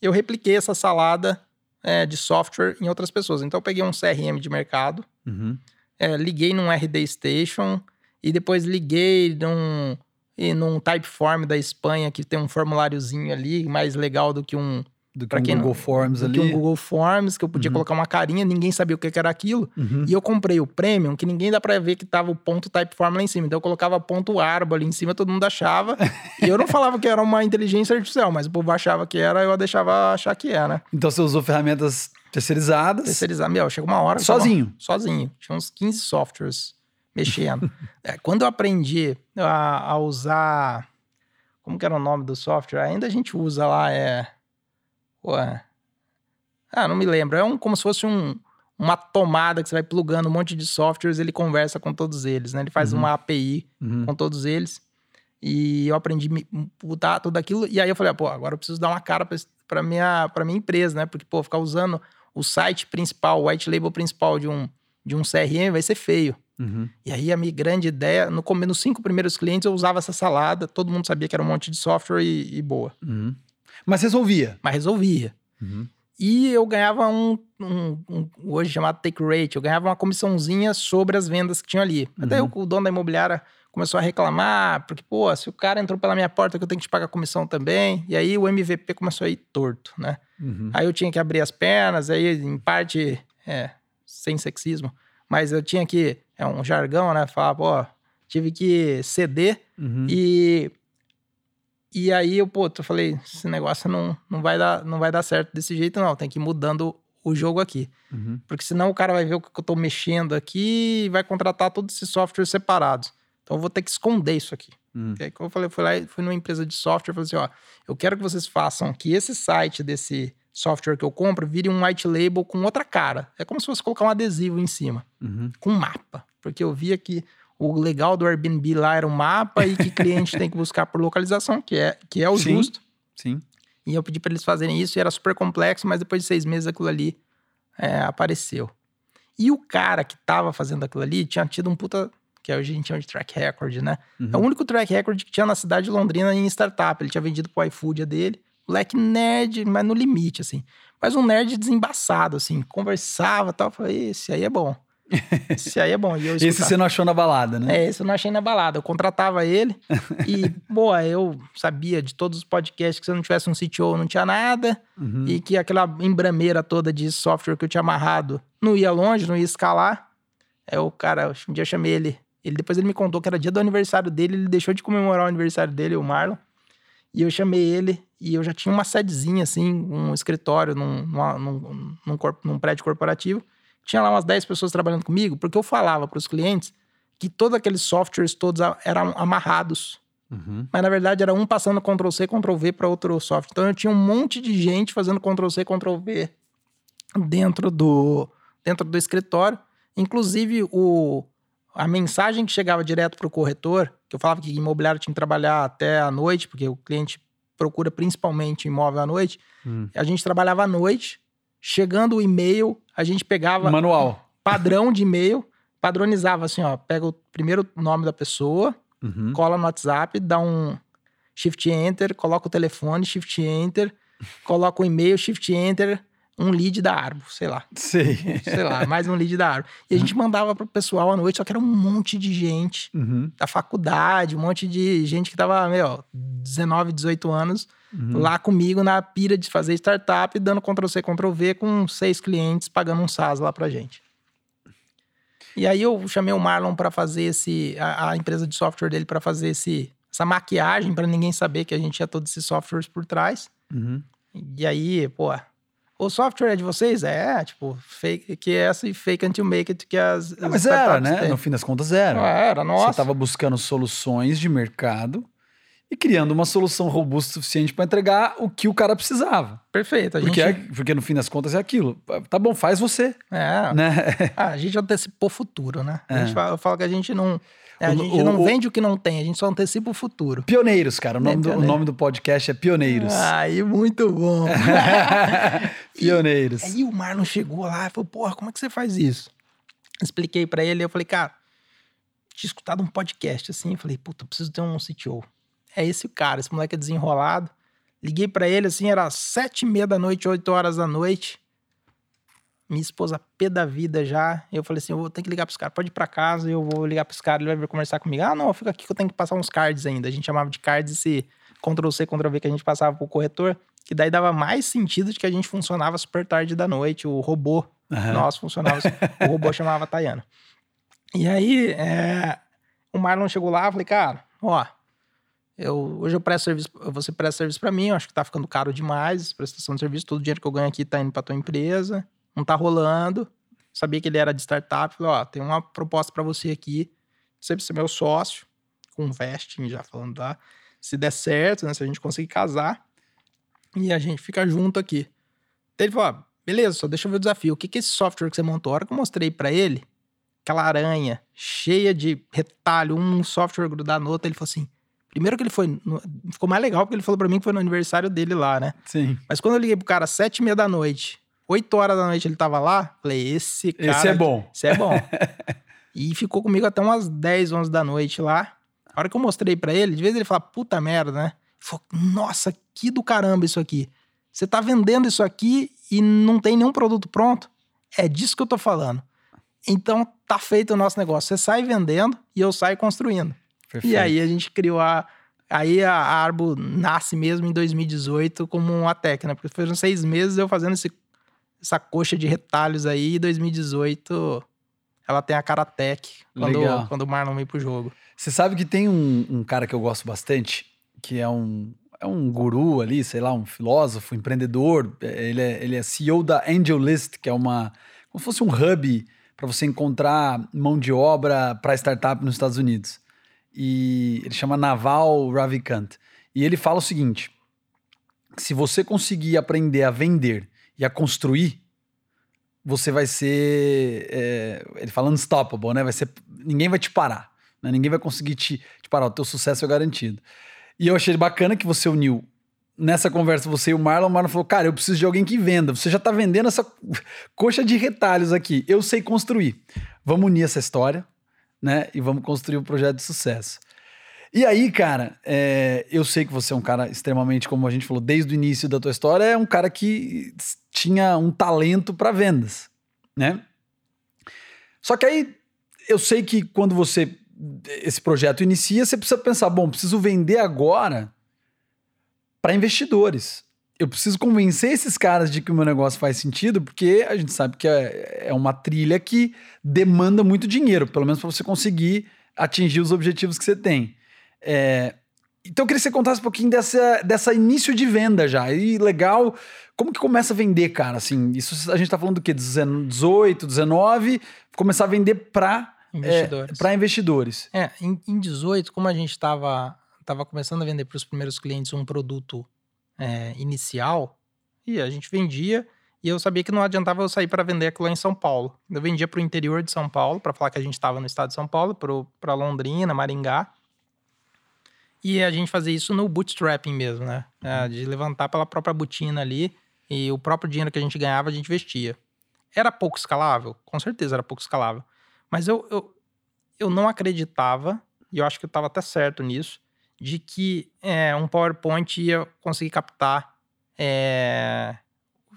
Eu repliquei essa salada é, de software em outras pessoas. Então eu peguei um CRM de mercado, uhum. é, liguei num RD Station e depois liguei num e num Typeform da Espanha que tem um formuláriozinho ali mais legal do que um do que um Google não, Forms do ali. Que um Google Forms, que eu podia uhum. colocar uma carinha, ninguém sabia o que era aquilo. Uhum. E eu comprei o Premium, que ninguém dá pra ver que tava o ponto Typeform lá em cima. Então eu colocava ponto Arbo ali em cima, todo mundo achava. e eu não falava que era uma inteligência artificial, mas o povo achava que era, eu deixava achar que era. Então você usou ferramentas terceirizadas? Terceirizadas. Meu, chegou uma hora... Sozinho? Sozinho. Tinha uns 15 softwares mexendo. é, quando eu aprendi a, a, usar. Como que era o nome do software? Ainda a gente usa lá, é. Ué. Ah, não me lembro. É um, como se fosse um, uma tomada que você vai plugando um monte de softwares, ele conversa com todos eles, né? Ele faz uhum. uma API uhum. com todos eles. E eu aprendi a botar tudo aquilo. E aí eu falei, ah, pô, agora eu preciso dar uma cara para minha, pra minha empresa, né? Porque, pô, ficar usando o site principal, o white label principal de um, de um CRM vai ser feio. Uhum. E aí a minha grande ideia, no, nos cinco primeiros clientes eu usava essa salada, todo mundo sabia que era um monte de software e, e boa. Uhum. Mas resolvia? Mas resolvia. Uhum. E eu ganhava um, um, um, hoje chamado take rate, eu ganhava uma comissãozinha sobre as vendas que tinham ali. Até uhum. o, o dono da imobiliária começou a reclamar, porque, pô, se o cara entrou pela minha porta, que eu tenho que te pagar comissão também. E aí o MVP começou a ir torto, né? Uhum. Aí eu tinha que abrir as pernas, aí em parte, é, sem sexismo, mas eu tinha que é um jargão, né? Falar, pô, tive que ceder uhum. e E aí eu, pô, eu falei, esse negócio não, não, vai dar, não vai dar certo desse jeito, não. Tem que ir mudando o jogo aqui. Uhum. Porque senão o cara vai ver o que eu tô mexendo aqui e vai contratar todos esses softwares separados. Então eu vou ter que esconder isso aqui. Uhum. E aí, como eu falei, eu fui lá e fui numa empresa de software e falei assim: ó, eu quero que vocês façam que esse site desse software que eu compro vire um white label com outra cara. É como se fosse colocar um adesivo em cima, Uhum. com um mapa. Porque eu via que o legal do Airbnb lá era o mapa e que cliente tem que buscar por localização, que é, que é o Sim. justo. Sim. E eu pedi para eles fazerem isso e era super complexo, mas depois de seis meses aquilo ali é, apareceu. E o cara que tava fazendo aquilo ali tinha tido um puta, que hoje a gente chama de track record, né? Uhum. É o único track record que tinha na cidade de Londrina em startup. Ele tinha vendido pro iFood a dele. Moleque nerd, mas no limite, assim. Mas um nerd desembaçado, assim. Conversava e tal. Eu falei, esse aí é bom. Esse aí é bom. Esse você não achou na balada, né? é, esse eu não achei na balada. Eu contratava ele e, boa, eu sabia de todos os podcasts que se eu não tivesse um CTO não tinha nada Uhum. e que aquela embrameira toda de software que eu tinha amarrado não ia longe, não ia escalar. É o cara, um dia eu chamei ele, ele depois ele me contou que era dia do aniversário dele, ele deixou de comemorar o aniversário dele, o Marlon. E eu chamei ele e eu já tinha uma sedezinha assim, um escritório num, numa- num, num, num prédio corporativo. Tinha lá umas 10 pessoas trabalhando comigo, porque eu falava para os clientes que todos aqueles softwares todos eram amarrados. Uhum. Mas na verdade era um passando Ctrl C, Ctrl V para outro software. Então eu tinha um monte de gente fazendo Ctrl C, Ctrl V dentro do, dentro do escritório. Inclusive o, a mensagem que chegava direto para o corretor, que eu falava que imobiliário tinha que trabalhar até a noite, porque o cliente procura principalmente imóvel à noite. Hum. A gente trabalhava à noite. Chegando o e-mail, a gente pegava Manual. padrão de e-mail, padronizava assim, ó, pega o primeiro nome da pessoa, Uhum. cola no WhatsApp, dá um Shift Enter, coloca o telefone, Shift Enter, coloca o e-mail, Shift Enter, um lead da árvore, sei lá, Sei. sei lá, mais um lead da árvore. E a gente mandava pro pessoal à noite, só que era um monte de gente Uhum. da faculdade, um monte de gente que tava, meu, 19, 18 anos, Uhum. lá comigo na pira de fazer startup, dando Ctrl C, Ctrl V com seis clientes, pagando um SaaS lá pra gente. E aí eu chamei o Marlon para fazer esse a, a empresa de software dele para fazer esse essa maquiagem para ninguém saber que a gente tinha todos esses softwares por trás. Uhum. E aí, pô, o software é de vocês? É, tipo, fake que é esse fake until make it que as, Ah, as mas era, né? têm. No fim das contas, era. É, era Você nossa. estava buscando soluções de mercado e criando uma solução robusta o suficiente para entregar o que o cara precisava. Perfeito, a Porque, gente é- porque no fim das contas é aquilo. Tá bom, faz você, é, né? Ah, a gente antecipou o futuro, né? A É. gente fala, eu falo que a gente não. É, a gente o- não o- vende o que não tem, a gente só antecipa o futuro. Pioneiros, cara. O nome, É, do, o nome do podcast é Pioneiros. Aí, muito bom. Pioneiros. Aí o Marlon chegou lá e falou: Porra, como é que você faz isso? Expliquei pra ele, eu falei, cara, tinha escutado um podcast assim, eu falei, puta, preciso ter um CTO. É esse o cara, esse moleque é desenrolado. Liguei pra ele assim, era sete e meia da noite, oito horas da noite. Minha esposa pé da vida já. Eu falei assim: eu vou ter que ligar pros caras. Pode ir pra casa, eu vou ligar pros caras, ele vai vir conversar comigo. Ah, não, fica aqui que eu tenho que passar uns cards ainda. A gente chamava de cards esse Ctrl C, Ctrl V que a gente passava pro corretor. Que daí dava mais sentido de que a gente funcionava super tarde da noite. O robô Aham. nosso funcionava. o robô chamava Tayana. E aí, é, o Marlon chegou lá, eu falei, cara, ó, eu, hoje eu presto serviço, você presta serviço pra mim, eu acho que tá ficando caro demais, prestação de serviço, todo o dinheiro que eu ganho aqui tá indo pra tua empresa, não tá rolando. Sabia que ele era de startup, falei, ó, tem uma proposta pra você aqui, você ser meu sócio, com vesting, já falando lá, se der certo, né, se a gente conseguir casar, e a gente fica junto aqui. Daí ele falou, ó, beleza, só deixa eu ver o desafio. O que que é esse software que você montou? A hora que eu mostrei pra ele, aquela aranha cheia de retalho, um software grudado no outro, ele falou assim, primeiro que ele foi, ficou mais legal porque ele falou pra mim que foi no aniversário dele lá, né? Sim. Mas quando eu liguei pro cara às sete e meia da noite, oito horas da noite ele tava lá, falei, esse cara... Esse é bom. Esse é bom. e ficou comigo até umas 10, 11 da noite lá. A hora que eu mostrei pra ele, de vez ele fala, puta merda, né? Ele falou, nossa, que do caramba isso aqui. Você tá vendendo isso aqui e não tem nenhum produto pronto? É disso que eu tô falando. Então tá feito o nosso negócio. Você sai vendendo e eu saio construindo. Perfeito. E aí a gente criou a. Aí a Arbo nasce mesmo em 2018 como uma técnica, porque foram seis meses eu fazendo esse, essa coxa de retalhos aí. E 2018 ela tem a cara tech quando, Legal. quando o Marlon veio pro jogo. Você sabe que tem um, um cara que eu gosto bastante, que é um, é um guru ali, sei lá, um filósofo, empreendedor. Ele é, ele é CEO da AngelList, que é uma. como se fosse um hub para você encontrar mão de obra para startup nos Estados Unidos. E ele chama Naval Ravikant. E ele fala o seguinte: se você conseguir aprender a vender e a construir, você vai ser. É, ele fala unstoppable, né? Vai ser, ninguém vai te parar. Né? Ninguém vai conseguir te, te parar. O teu sucesso é garantido. E eu achei bacana que você uniu nessa conversa, você e o Marlon, o Marlon falou: Cara, eu preciso de alguém que venda. Você já tá vendendo essa coxa de retalhos aqui. Eu sei construir. Vamos unir essa história, né? E vamos construir um projeto de sucesso. E aí, cara, é, eu sei que você é um cara extremamente, como a gente falou desde o início da tua história, é um cara que tinha um talento para vendas, né? Só que aí eu sei que quando você esse projeto inicia, você precisa pensar, bom, preciso vender agora para investidores. Eu preciso convencer esses caras de que o meu negócio faz sentido, porque a gente sabe que é, é uma trilha que demanda muito dinheiro, pelo menos para você conseguir atingir os objetivos que você tem. É, então eu queria que você contasse um pouquinho dessa, dessa início de venda já. E legal, como que começa a vender, cara? Assim, isso a gente tá falando do quê? 18, 19, começar a vender para investidores. É, para investidores. É, em, em 18, como a gente estava tava começando a vender para os primeiros clientes um produto é, inicial, e a gente vendia, e eu sabia que não adiantava eu sair para vender aquilo lá em São Paulo. Eu vendia para o interior de São Paulo, para falar que a gente estava no estado de São Paulo, para Londrina, Maringá. E a gente fazia isso no bootstrapping mesmo, né? É, uhum. de levantar pela própria botina ali e o próprio dinheiro que a gente ganhava a gente vestia. Era pouco escalável? Com certeza era pouco escalável. Mas eu, eu, eu não acreditava, e eu acho que eu estava até certo nisso, de que é, um PowerPoint ia conseguir captar é,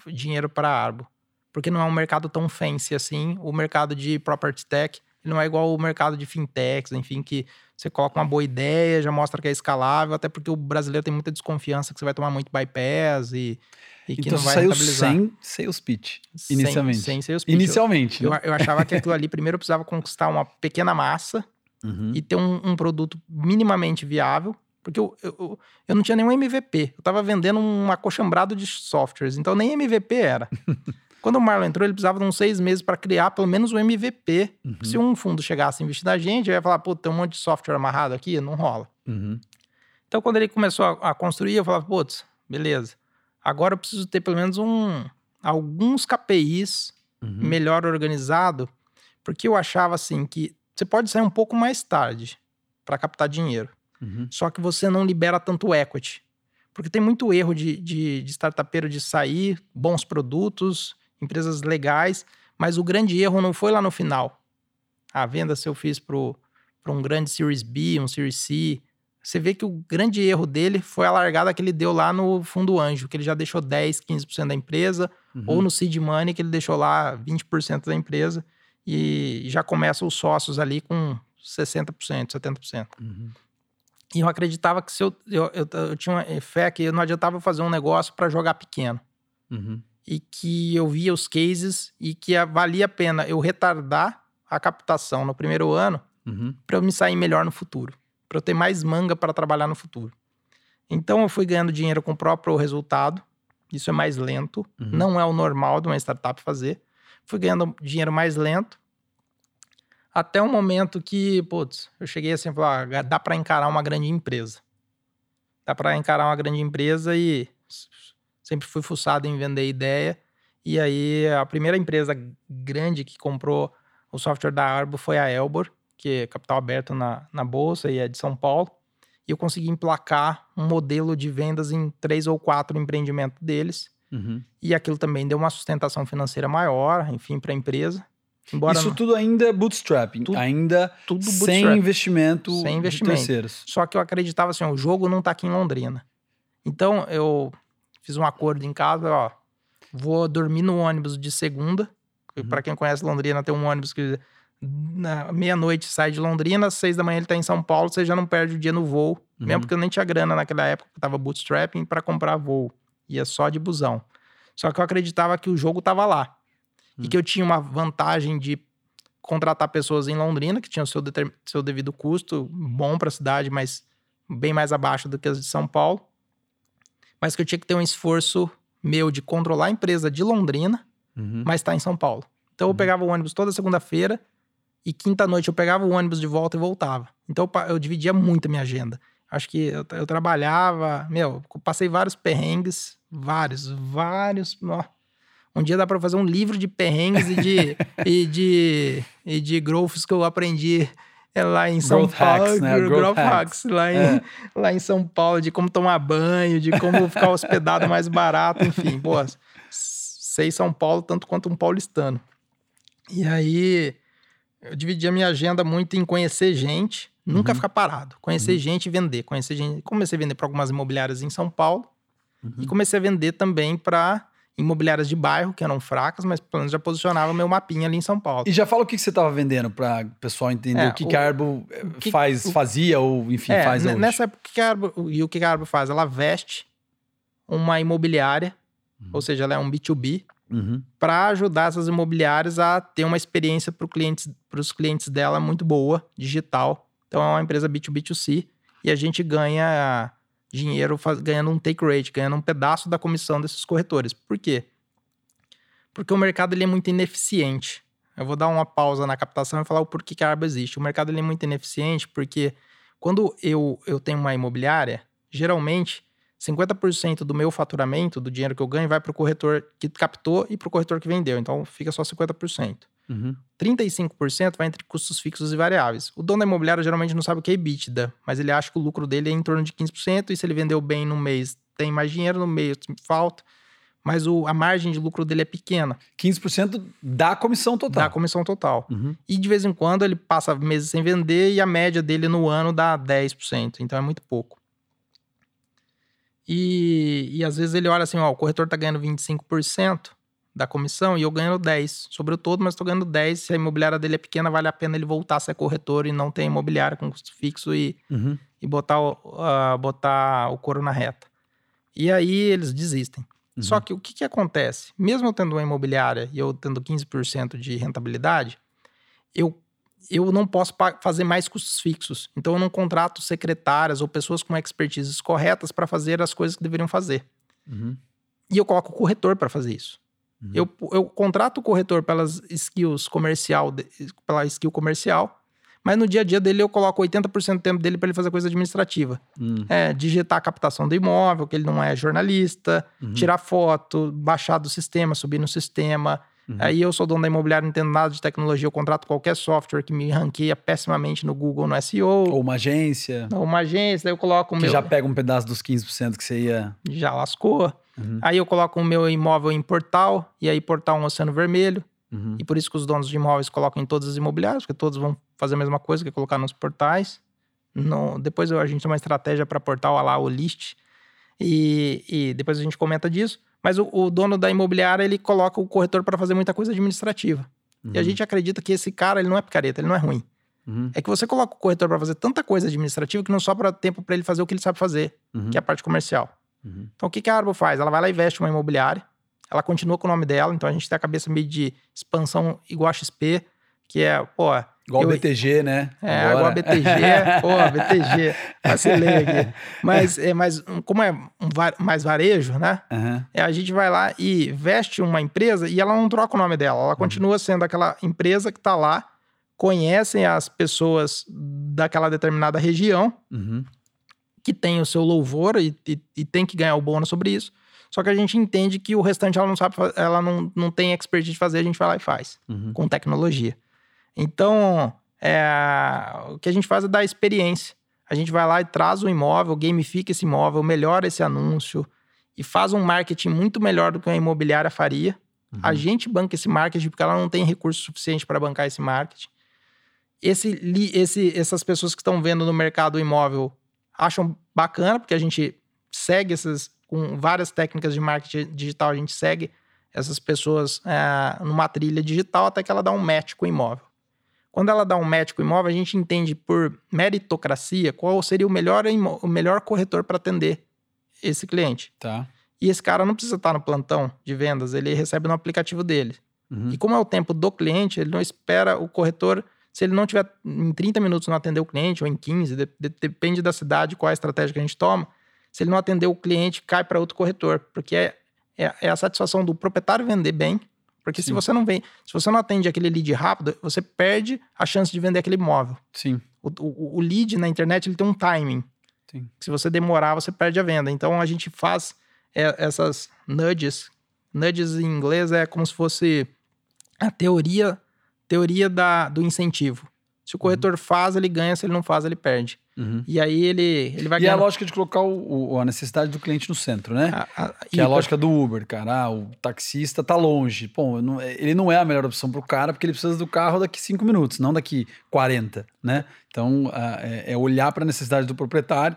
dinheiro para a Arbo. Porque não é um mercado tão fancy assim. O mercado de property tech não é igual o mercado de fintechs, enfim, que você coloca uma boa ideia, já mostra que é escalável, até porque o brasileiro tem muita desconfiança que você vai tomar muito bypass e, e que então, não vai saiu sem sales pitch, inicialmente. Sem, sem sales pitch. Inicialmente. Eu, né? eu, eu achava que aquilo ali primeiro eu precisava conquistar uma pequena massa uhum. e ter um, um, produto minimamente viável, porque eu, eu, eu não tinha nenhum MVP. Eu estava vendendo um acochambrado de softwares, então nem MVP era. Quando o Marlon entrou, ele precisava de uns seis meses para criar pelo menos o um MVP. Uhum. Se um fundo chegasse a investir na gente, ia falar, pô, tem um monte de software amarrado aqui, não rola. Uhum. Então, quando ele começou a, a, construir, eu falava, putz, beleza. Agora eu preciso ter pelo menos um, alguns KPIs uhum. melhor organizado, porque eu achava assim que você pode sair um pouco mais tarde para captar dinheiro. Uhum. Só que você não libera tanto equity. Porque tem muito erro de, de, de startupeiro de sair, bons produtos, empresas legais, mas o grande erro não foi lá no final. A venda se eu fiz para um grande Series B, um Series C, você vê que o grande erro dele foi a largada que ele deu lá no fundo anjo, que ele já deixou 10, 15% da empresa, uhum. ou no seed money, que ele deixou lá 20% da empresa, e já começam os sócios ali com 60%, 70%. Uhum. E eu acreditava que se eu, eu, eu, eu tinha uma fé que não adiantava fazer um negócio para jogar pequeno. Uhum e que eu via os cases e que valia a pena eu retardar a captação no primeiro ano uhum. para eu me sair melhor no futuro, para eu ter mais manga para trabalhar no futuro. Então eu fui ganhando dinheiro com o próprio resultado, isso é mais lento, uhum. não é o normal de uma startup fazer. Fui ganhando dinheiro mais lento, até um momento que, putz, eu cheguei assim e falei, ah, dá para encarar uma grande empresa. Dá para encarar uma grande empresa e sempre fui fuçado em vender ideia. E aí, a primeira empresa grande que comprou o software da Arbo foi a Elbor, que é capital aberto na, na bolsa e é de São Paulo. E eu consegui emplacar um modelo de vendas em três ou quatro empreendimentos deles. Uhum. E aquilo também deu uma sustentação financeira maior, enfim, para a empresa. Embora Isso não... tudo ainda é bootstrapping, tudo, ainda tudo sem, investimento sem investimento terceiros. Só que eu acreditava assim, o jogo não está aqui em Londrina. Então eu Fiz um acordo em casa, ó. Vou dormir no ônibus de segunda. Uhum. Para quem conhece Londrina, tem um ônibus que na meia-noite sai de Londrina, às seis da manhã ele tá em São Paulo, você já não perde o dia no voo. Uhum. Mesmo porque eu nem tinha grana naquela época, eu tava bootstrapping para comprar voo. Ia só de busão. Só que eu acreditava que o jogo tava lá. Uhum. E que eu tinha uma vantagem de contratar pessoas em Londrina, que tinham seu, seu devido custo, bom para a cidade, mas bem mais abaixo do que as de São Paulo, mas que eu tinha que ter um esforço meu de controlar a empresa de Londrina, Uhum. mas está em São Paulo. Então eu Uhum. pegava o ônibus toda segunda-feira e quinta-noite eu pegava o ônibus de volta e voltava. Então eu, dividia muito a minha agenda. Acho que eu, eu trabalhava, meu, eu passei vários perrengues, vários, vários. ó. Um dia dá para fazer um livro de perrengues e de, e de, e de growths que eu aprendi é, lá em São Growth Paulo. hacks, né? gro- Growth growth hacks. hacks, lá em, É. lá em São Paulo, de como tomar banho, de como ficar hospedado mais barato, enfim, s- sei São Paulo tanto quanto um paulistano. E aí eu dividi a minha agenda muito em conhecer gente, nunca Uhum. ficar parado, conhecer Uhum. gente e vender, conhecer gente. Comecei a vender para algumas imobiliárias em São Paulo Uhum. e comecei a vender também para imobiliárias de bairro que eram fracas, mas pelo menos já posicionava meu mapinha ali em São Paulo. E já fala o que que você estava vendendo para o pessoal entender É, o que, o- que a Arbo eh, que- faz, o- fazia ou, enfim, É, faz hoje. nessa época, o que a Arbo, e o que a Arbo faz? Ela veste uma imobiliária, Uhum. ou seja, ela é um B2B, Uhum. para ajudar essas imobiliárias a ter uma experiência para clientes, os clientes dela muito boa, digital. Então é uma empresa B2B2C e a gente ganha dinheiro faz- ganhando um take rate, ganhando um pedaço da comissão desses corretores. Por quê? Porque o mercado ele é muito ineficiente. Eu vou dar uma pausa na captação e falar o porquê que a Arba existe. O mercado ele é muito ineficiente porque quando eu, eu tenho uma imobiliária, geralmente 50% do meu faturamento, do dinheiro que eu ganho, vai para o corretor que captou e para o corretor que vendeu. Então fica só 50%. Uhum. 35% vai entre custos fixos e variáveis. O dono da imobiliária geralmente não sabe o que é EBITDA, mas ele acha que o lucro dele é em torno de 15%, e se ele vendeu bem no mês, tem mais dinheiro, no mês falta, mas o, a margem de lucro dele é pequena, 15% da comissão total. dá comissão total. Uhum. E de vez em quando ele passa meses sem vender e a média dele no ano dá 10%, então é muito pouco. E, e às vezes ele olha assim, ó, o corretor tá ganhando 25% da comissão e eu ganhando 10 sobre o todo, mas tô ganhando 10, se a imobiliária dele é pequena, vale a pena ele voltar a ser corretor e não ter imobiliária com custo fixo e, Uhum. e botar, o, ah, botar o couro na reta. E aí eles desistem. Uhum. Só que o que, que acontece? Mesmo eu tendo uma imobiliária e eu tendo 15% de rentabilidade, eu, eu não posso fazer mais custos fixos. Então eu não contrato secretárias ou pessoas com expertises corretas para fazer as coisas que deveriam fazer. Uhum. E eu coloco o corretor para fazer isso. Uhum. Eu, eu contrato o corretor pelas skills comercial, pela skill comercial, mas no dia a dia dele eu coloco 80% do tempo dele para ele fazer coisa administrativa. Uhum. É, digitar a captação do imóvel, que ele não é jornalista, Uhum. tirar foto, baixar do sistema, subir no sistema. Uhum. Aí eu sou dono da imobiliária, não entendo nada de tecnologia, eu contrato qualquer software que me ranqueia pessimamente no Google, no SEO, Ou uma agência ou uma agência, daí eu coloco o que meu... já pega um pedaço dos 15% que você ia. já lascou. Uhum. Aí eu coloco o meu imóvel em portal, e aí portal um oceano vermelho. Uhum. E por isso que os donos de imóveis colocam em todas as imobiliárias, porque todos vão fazer a mesma coisa que é colocar nos portais. No- depois a gente tem uma estratégia para portal lá, o list. E, e depois a gente comenta disso. Mas o, o dono da imobiliária, ele coloca o corretor para fazer muita coisa administrativa. E a Uhum. gente acredita que esse cara, ele não é picareta, ele não é ruim. Uhum. É que você coloca o corretor para fazer tanta coisa administrativa que não sobra tempo para ele fazer o que ele sabe fazer, Uhum. que é a parte comercial. Uhum. Então, o que, que a Arbo faz? Ela vai lá e investe uma imobiliária, ela continua com o nome dela, então a gente tem a cabeça meio de expansão igual a XP, que é, pô, Igual Eu- BTG, né? é, igual a BTG, pô, BTG, vacilei aqui. Mas, é, mas como é um va- mais varejo, né? Aham. É, a gente vai lá e veste uma empresa e ela não troca o nome dela, ela continua sendo aquela empresa que está lá, conhecem as pessoas daquela determinada região, Uhum. Que tem o seu louvor e, e- e tem que ganhar o bônus sobre isso. Só que a gente entende que o restante ela não sabe, ela não, não tem expertise de fazer, a gente vai lá e faz, Uhum. com tecnologia. Então, é, o que a gente faz é dar experiência. A gente vai lá e traz o imóvel, gamifica esse imóvel, melhora esse anúncio e faz um marketing muito melhor do que a imobiliária faria. A Uhum. gente banca esse marketing porque ela não tem recurso suficiente para bancar esse marketing. Esse, esse, essas pessoas que estão vendo no mercado imóvel acham bacana, porque a gente segue essas, com várias técnicas de marketing digital, a gente segue essas pessoas é, numa trilha digital até que ela dá um match com o imóvel. Quando ela dá um match com o imóvel, a gente entende por meritocracia qual seria o melhor, o melhor corretor para atender esse cliente. Tá. E esse cara não precisa estar no plantão de vendas, ele recebe no aplicativo dele. Uhum. E como é o tempo do cliente, ele não espera o corretor Se ele não tiver em 30 minutos não atender o cliente, ou em 15, de, de, depende da cidade, qual é a estratégia que a gente toma. Se ele não atender o cliente, cai para outro corretor, porque é, é, é, a satisfação do proprietário vender bem. Porque Sim. se você não vem, se você não atende aquele lead rápido, você perde a chance de vender aquele imóvel. Sim. O, o, o lead na internet ele tem um timing. Sim. Se você demorar, você perde a venda. Então a gente faz é, essas nudges. Nudges em inglês é como se fosse a teoria teoria da, do incentivo. Se o corretor uhum. faz, ele ganha, se ele não faz, ele perde. Uhum. E aí ele, ele vai E ganhando... é a lógica de colocar o, o, a necessidade do cliente no centro, né? A, a, que é a lógica do Uber, cara. Ah, o taxista tá longe. Pô, não, ele não é a melhor opção pro cara porque ele precisa do carro daqui cinco minutos, não daqui 40, né? Então, é, é olhar para a necessidade do proprietário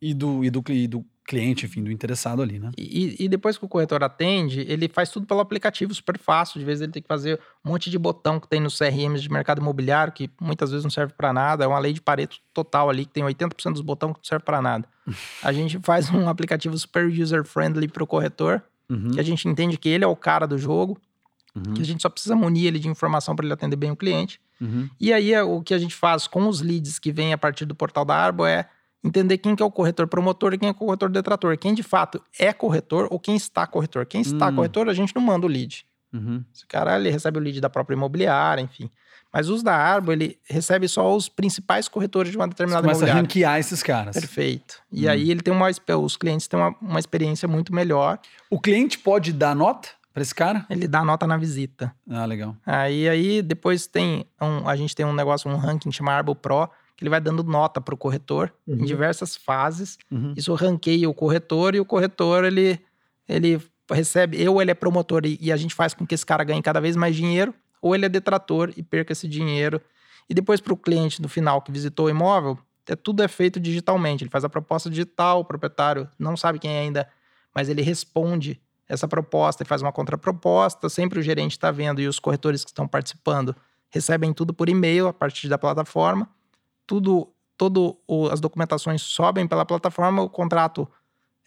e do, e do, e do cliente, enfim, do interessado ali, né? E, e, depois que o corretor atende, ele faz tudo pelo aplicativo, super fácil. De vez ele tem que fazer um monte de botão que tem nos CRMs de mercado imobiliário, que muitas vezes não serve para nada. É uma lei de Pareto total ali, que tem 80% dos botões que não serve para nada. a gente faz um aplicativo super user-friendly para o corretor, uhum. que a gente entende que ele é o cara do jogo, uhum. que a gente só precisa munir ele de informação para ele atender bem o cliente. Uhum. E aí, o que a gente faz com os leads que vêm a partir do portal da Arbo é entender quem que é o corretor promotor e quem é o corretor detrator. Quem de fato é corretor ou quem está corretor. Quem está hum. corretor, a gente não manda o lead. Uhum. Esse cara, ele recebe o lead da própria imobiliária, enfim. Mas os da Arbo, ele recebe só os principais corretores de uma determinada Você começa imobiliária. Começa a ranquear esses caras. Perfeito. E hum. aí ele tem uma... Os clientes têm uma, uma experiência muito melhor. O cliente pode dar nota para esse cara? Ele dá nota na visita. Ah, legal. Aí, aí depois tem... Um, a gente tem um negócio, um ranking que chama Arbo Pro, que ele vai dando nota para o corretor uhum. em diversas fases. Uhum. Isso ranqueia o corretor e o corretor ele, ele recebe, ou ele é promotor e, e, a gente faz com que esse cara ganhe cada vez mais dinheiro, ou ele é detrator e perca esse dinheiro. E depois para o cliente no final que visitou o imóvel, é, tudo é feito digitalmente. Ele faz a proposta digital, o proprietário não sabe quem é ainda, mas ele responde essa proposta e faz uma contraproposta. Sempre o gerente está vendo e os corretores que estão participando recebem tudo por e-mail a partir da plataforma tudo, todo o, as documentações sobem pela plataforma, o contrato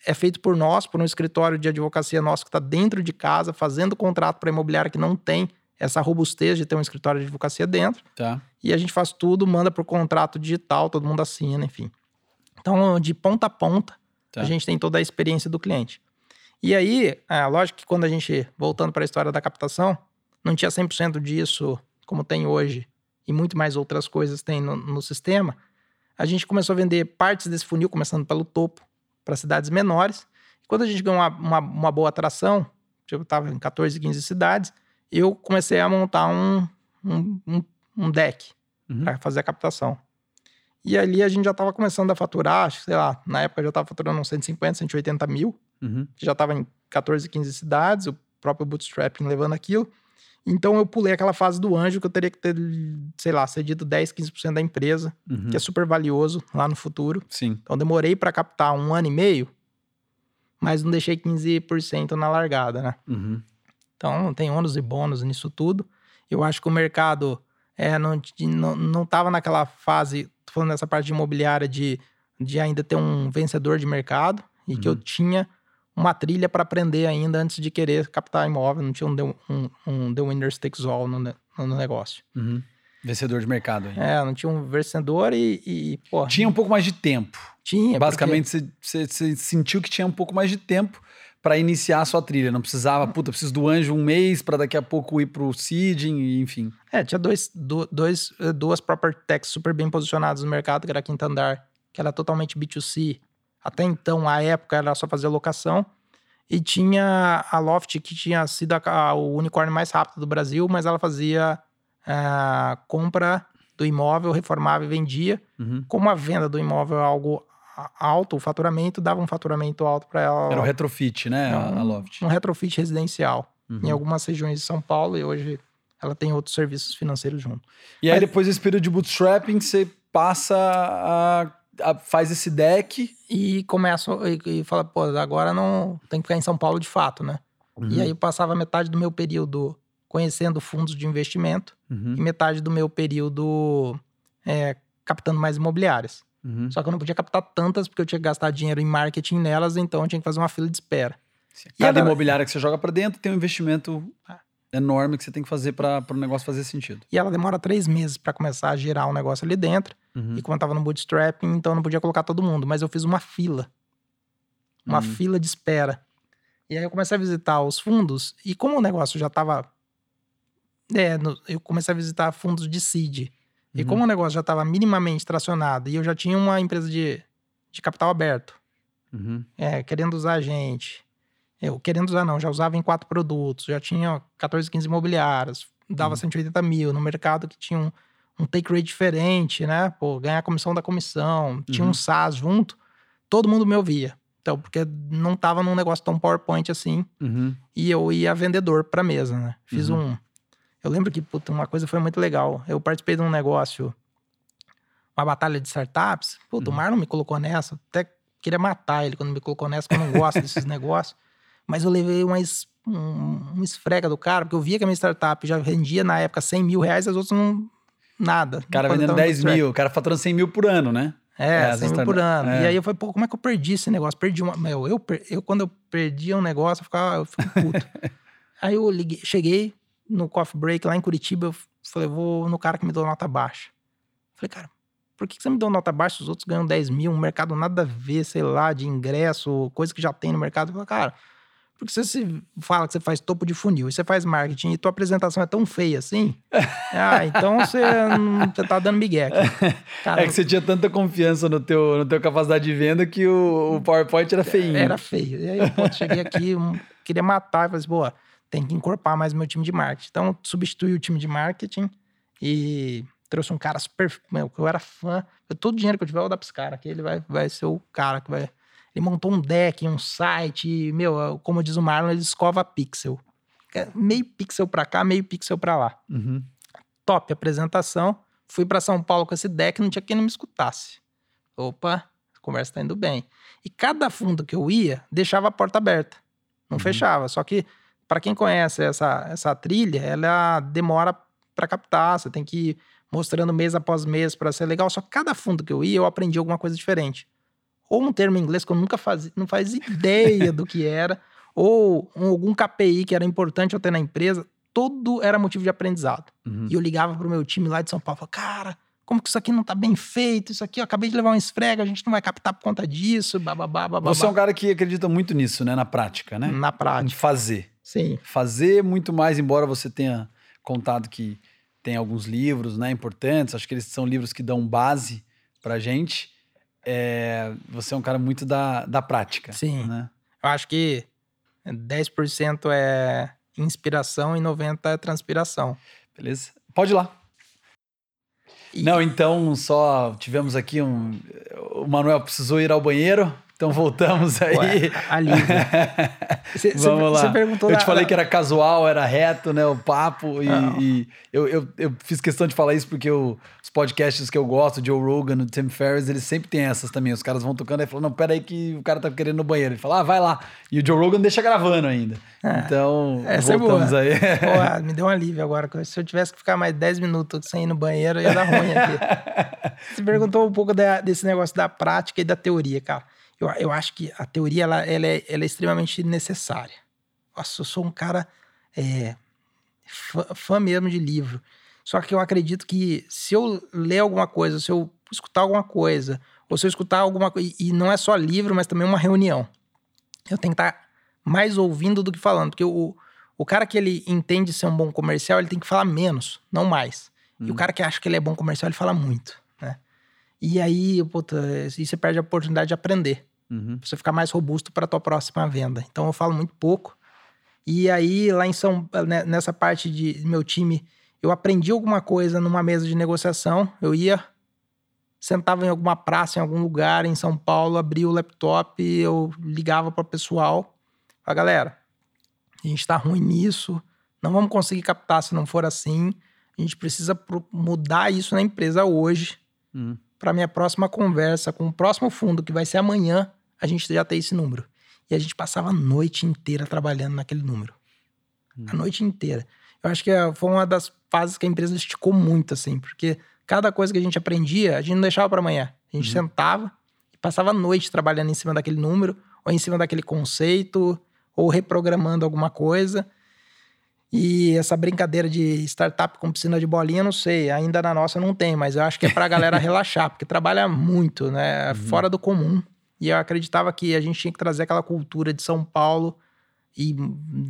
é feito por nós, por um escritório de advocacia nosso que está dentro de casa, fazendo contrato para imobiliária que não tem essa robustez de ter um escritório de advocacia dentro. Tá. E a gente faz tudo, manda por contrato digital, todo mundo assina, enfim. Então, de ponta a ponta, tá. a gente tem toda a experiência do cliente. E aí, é, lógico que quando a gente, voltando para a história da captação, não tinha 100% disso como tem hoje e muito mais outras coisas tem no, no sistema, a gente começou a vender partes desse funil, começando pelo topo, para cidades menores. E quando a gente ganhou uma, uma, uma boa atração, eu estava em 14, 15 cidades, eu comecei a montar um, um, um, um deck uhum. para fazer a captação. E ali a gente já estava começando a faturar, acho que, sei lá, na época já estava faturando uns 150, 180 mil, uhum. já estava em 14, 15 cidades, o próprio bootstrapping levando aquilo. Então eu pulei aquela fase do anjo que eu teria que ter, sei lá, cedido 10, 15% da empresa, uhum. que é super valioso lá no futuro. Sim. Então demorei para captar um ano e meio, mas não deixei 15% na largada, né? Uhum. Então tem ônus e bônus nisso tudo. Eu acho que o mercado é, não, não, não tava naquela fase, tô falando dessa parte de imobiliária, de, de ainda ter um vencedor de mercado, e uhum. que eu uhum. tinha uma trilha para aprender ainda antes de querer captar imóvel. Não tinha um, um, um The Winner Takes All no, no negócio. Uhum. Vencedor de mercado aí. É, não tinha um vencedor e, e pô, Tinha um pouco mais de tempo. Tinha. Basicamente, porque... você, você sentiu que tinha um pouco mais de tempo para iniciar a sua trilha. Não precisava, puta, preciso do anjo um mês para daqui a pouco ir pro seeding, enfim. É, tinha dois, dois, duas property techs super bem posicionadas no mercado, que era a Quinta Andar, que era totalmente B2C, até então, a época, era só fazer locação. E tinha a Loft, que tinha sido a, a, o unicórnio mais rápido do Brasil, mas ela fazia a é, compra do imóvel, reformava e vendia. Uhum. Como a venda do imóvel é algo alto, o faturamento dava um faturamento alto para ela. Era o retrofit, né, um, a Loft? Um retrofit residencial uhum. em algumas regiões de São Paulo e hoje ela tem outros serviços financeiros junto. E aí, depois desse período de bootstrapping, você passa a faz esse deck. E começa e, e fala, pô, agora não tem que ficar em São Paulo de fato, né? Uhum. E aí eu passava metade do meu período conhecendo fundos de investimento uhum. e metade do meu período é, captando mais imobiliárias. Uhum. Só que eu não podia captar tantas porque eu tinha que gastar dinheiro em marketing nelas, então eu tinha que fazer uma fila de espera. Cada imobiliária que você joga para dentro tem um investimento enorme que você tem que fazer para o negócio fazer sentido. E ela demora três meses para começar a girar o um negócio ali dentro. Uhum. E como eu tava no bootstrapping, então eu não podia colocar todo mundo. Mas eu fiz uma fila. Uma Uhum. fila de espera. E aí eu comecei a visitar os fundos. E como o negócio já tava... É, no- eu comecei a visitar fundos de seed. E Uhum. como o negócio já estava minimamente tracionado e eu já tinha uma empresa de, de capital aberto, Uhum. é, querendo usar a gente. Eu querendo usar, não, já usava em quatro produtos, já tinha 14, 15 imobiliárias, dava Uhum. 180 mil no mercado que tinha um, um take rate diferente, né? Pô, ganhar a comissão da comissão, tinha Uhum. um SaaS junto, todo mundo me ouvia. Então, porque não tava num negócio tão PowerPoint assim, Uhum. e eu ia vendedor pra mesa, né? Fiz Uhum. um. Eu lembro que, puta, uma coisa foi muito legal. Eu participei de um negócio, uma batalha de startups. Puta, Uhum. o Marlon me colocou nessa. Até queria matar ele quando me colocou nessa, porque eu não gosto desses negócios. Mas eu levei uma, es- um, esfrega do cara, porque eu via que a minha startup já vendia na época 100 mil reais, as outras não. Nada. O cara vendendo tava no 10 bootstrap. mil, o cara faturando 100 mil por ano, né? É, É, as 100 mil por ano. é. E aí eu falei, pô, como é que eu perdi esse negócio? Perdi uma. Meu, eu, per- eu quando eu perdia um negócio, eu ficava eu fico puto. aí eu liguei, cheguei no coffee break lá em Curitiba, eu falei, vou no cara que me deu nota baixa. Falei, cara, por que que você me deu nota baixa? Os outros ganham 10 mil, um mercado nada a ver, sei lá, de ingresso, coisa que já tem no mercado. Eu falei, cara, porque você se fala que você faz topo de funil e você faz marketing e tua apresentação é tão feia assim, ah, então você, você tá dando migué aqui. Cara, É que você tinha tanta confiança no teu, no teu capacidade de venda que o, o PowerPoint era feinho. Era feio. E aí, pô, cheguei aqui, queria matar, e falei assim, pô, tem que encorpar mais meu time de marketing. Então, substituí o time de marketing e trouxe um cara super. Meu, que eu era fã. Eu, todo o dinheiro que eu tiver, eu vou dar pra esse cara, que ele vai, vai ser o cara que vai. Ele montou um deck, um site, meu, como diz o Marlon, ele escova pixel. É Meio pixel pra cá, meio pixel pra lá. Uhum. Top apresentação. Fui pra São Paulo com esse deck, não tinha quem não me escutasse. Opa, a conversa tá indo bem. E cada fundo que eu ia, deixava a porta aberta. Não Uhum. fechava. Só que, para quem conhece essa, essa trilha, ela demora para captar. Você tem que ir mostrando mês após mês para ser legal. Só que cada fundo que eu ia, eu aprendi alguma coisa diferente. Ou um termo em inglês que eu nunca fazia, não faz ideia do que era, ou um- algum KPI que era importante eu ter na empresa. Tudo era motivo de aprendizado. Uhum. E eu ligava pro meu time lá de São Paulo, falava, cara, como que isso aqui não tá bem feito? Isso aqui, eu acabei de levar um esfrega, a gente não vai captar por conta disso, bababá, bababá. Você é um cara que acredita muito nisso, né? Na prática, né? Na Em prática, fazer. sim. Fazer muito mais, embora você tenha contado que tem alguns livros, né? Importantes. Acho que eles são livros que dão base pra gente. É, você é um cara muito da, da prática. Sim. Né? Eu acho que 10% é inspiração e 90% é transpiração. Beleza? Pode ir lá. E- Não, então só tivemos aqui um. O Manuel precisou ir ao banheiro, então voltamos aí. Ué, alívio. Cê- cê- Vamos lá. Você perguntou Eu te falei que era casual, era reto, né? O papo. E, e eu, eu, eu fiz questão de falar isso porque eu- os podcasts que eu gosto, Joe Rogan, o Tim Ferriss, eles sempre têm essas também. Os caras vão tocando e falam: não, peraí, que o cara tá querendo no banheiro. Ele fala: ah, vai lá. E o Joe Rogan deixa gravando ainda. então, essa é voltamos boa. aí. Me deu um alívio agora. Se eu tivesse que ficar mais 10 minutos sem ir no banheiro, ia dar ruim aqui. Você perguntou um pouco da- desse negócio da prática e da teoria, cara. Eu, eu acho que a teoria ela, ela é, ela é extremamente necessária. Nossa, eu sou um cara é, fã, fã mesmo de livro. Só que eu acredito que se eu ler alguma coisa, se eu escutar alguma coisa, ou se eu escutar alguma coisa, e não é só livro, mas também uma reunião, eu tenho que estar mais ouvindo do que falando, porque o, o cara que ele entende ser um bom comercial, ele tem que falar menos, não mais. E o cara que acha que ele é bom comercial, ele fala muito, né? E aí, puta, aí você perde a oportunidade de aprender Uhum. pra você ficar mais robusto para tua próxima venda. Então eu falo muito pouco. E aí lá em São né, nessa parte de meu time, eu aprendi alguma coisa numa mesa de negociação. Eu ia sentava em alguma praça em algum lugar em São Paulo, abria o laptop, eu ligava para o pessoal, a galera, a gente tá ruim nisso, não vamos conseguir captar se não for assim. A gente precisa mudar isso na empresa hoje Uhum. para minha próxima conversa com o próximo fundo, que vai ser amanhã, a gente já ter esse número. E a gente passava a noite inteira trabalhando naquele número. A noite inteira. Eu acho que eh, foi uma das fases que a empresa esticou muito, assim, porque cada coisa que a gente aprendia, a gente não deixava para amanhã. A gente sentava e passava a noite trabalhando em cima daquele número, ou em cima daquele conceito, ou reprogramando alguma coisa. E essa brincadeira de startup com piscina de bolinha, não sei, ainda na nossa não tem, mas eu acho que é pra galera relaxar, porque trabalha muito, né? Fora do comum. E eu acreditava que a gente tinha que trazer aquela cultura de São Paulo e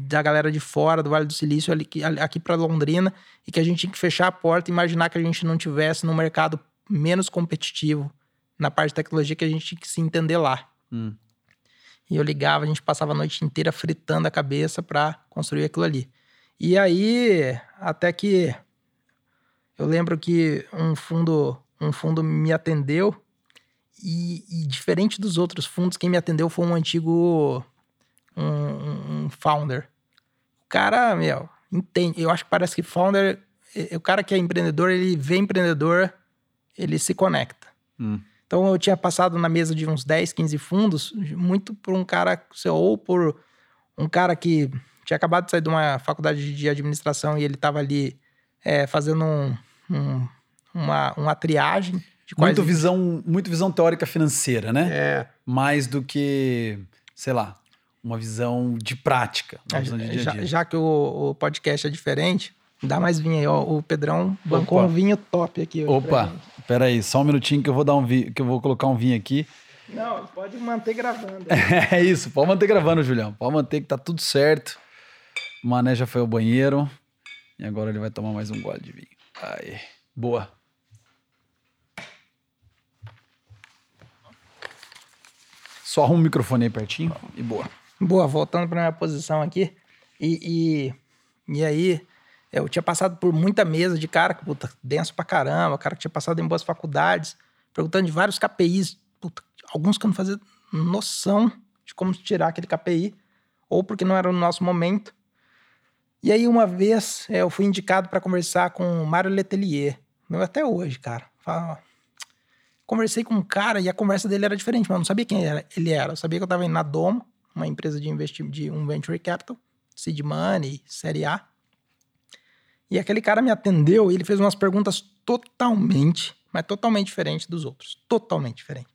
da galera de fora, do Vale do Silício, ali, aqui para Londrina, e que a gente tinha que fechar a porta e imaginar que a gente não tivesse num mercado menos competitivo na parte de tecnologia, que a gente tinha que se entender lá. Hum. E eu ligava, a gente passava a noite inteira fritando a cabeça para construir aquilo ali. E aí, até que eu lembro que um fundo, um fundo me atendeu e, e diferente dos outros fundos, quem me atendeu foi um antigo um, um- founder. O cara, meu, entende. Eu acho que parece que founder, eh, o cara que é empreendedor, ele vê empreendedor, ele se conecta. Hum. Então eu tinha passado na mesa de uns 10, 15 fundos, muito por um cara, ou por um cara que tinha acabado de sair de uma faculdade de administração e ele estava ali é, fazendo um- um- uma, uma triagem quais. Muito visão, muito visão teórica financeira, né? É, Mais do que, sei lá, uma visão de prática. Uma visão de dia a já, dia. já que o, o podcast é diferente, dá mais vinho aí, ó. O Pedrão bancou Opa. um vinho top aqui. Opa, gente. pera aí, só um minutinho que eu vou dar um vi... que eu vou colocar um vinho aqui. Não, pode manter gravando. É isso, pode manter gravando, Julião. Pode manter que tá tudo certo. O Mané já foi ao banheiro. E agora ele vai tomar mais um gole de vinho. Aí, boa. Só arruma o microfone aí pertinho e boa. Boa, voltando para minha posição aqui. E, e, e aí, eu tinha passado por muita mesa de cara que, puta, denso pra caramba, cara que tinha passado em boas faculdades, perguntando de vários KPIs, puta, alguns que eu não fazia noção de como tirar aquele KPI, ou porque não era o nosso momento. E aí, uma vez, eu fui indicado para conversar com o Mário Letelier, meu até hoje, cara. Fala, conversei com um cara e a conversa dele era diferente, mas eu não sabia quem era, ele era. Eu sabia que eu estava na Domo, uma empresa de investimento, de um venture capital, seed money, série A. E aquele cara me atendeu e ele fez umas perguntas totalmente, mas totalmente diferentes dos outros. Totalmente diferente.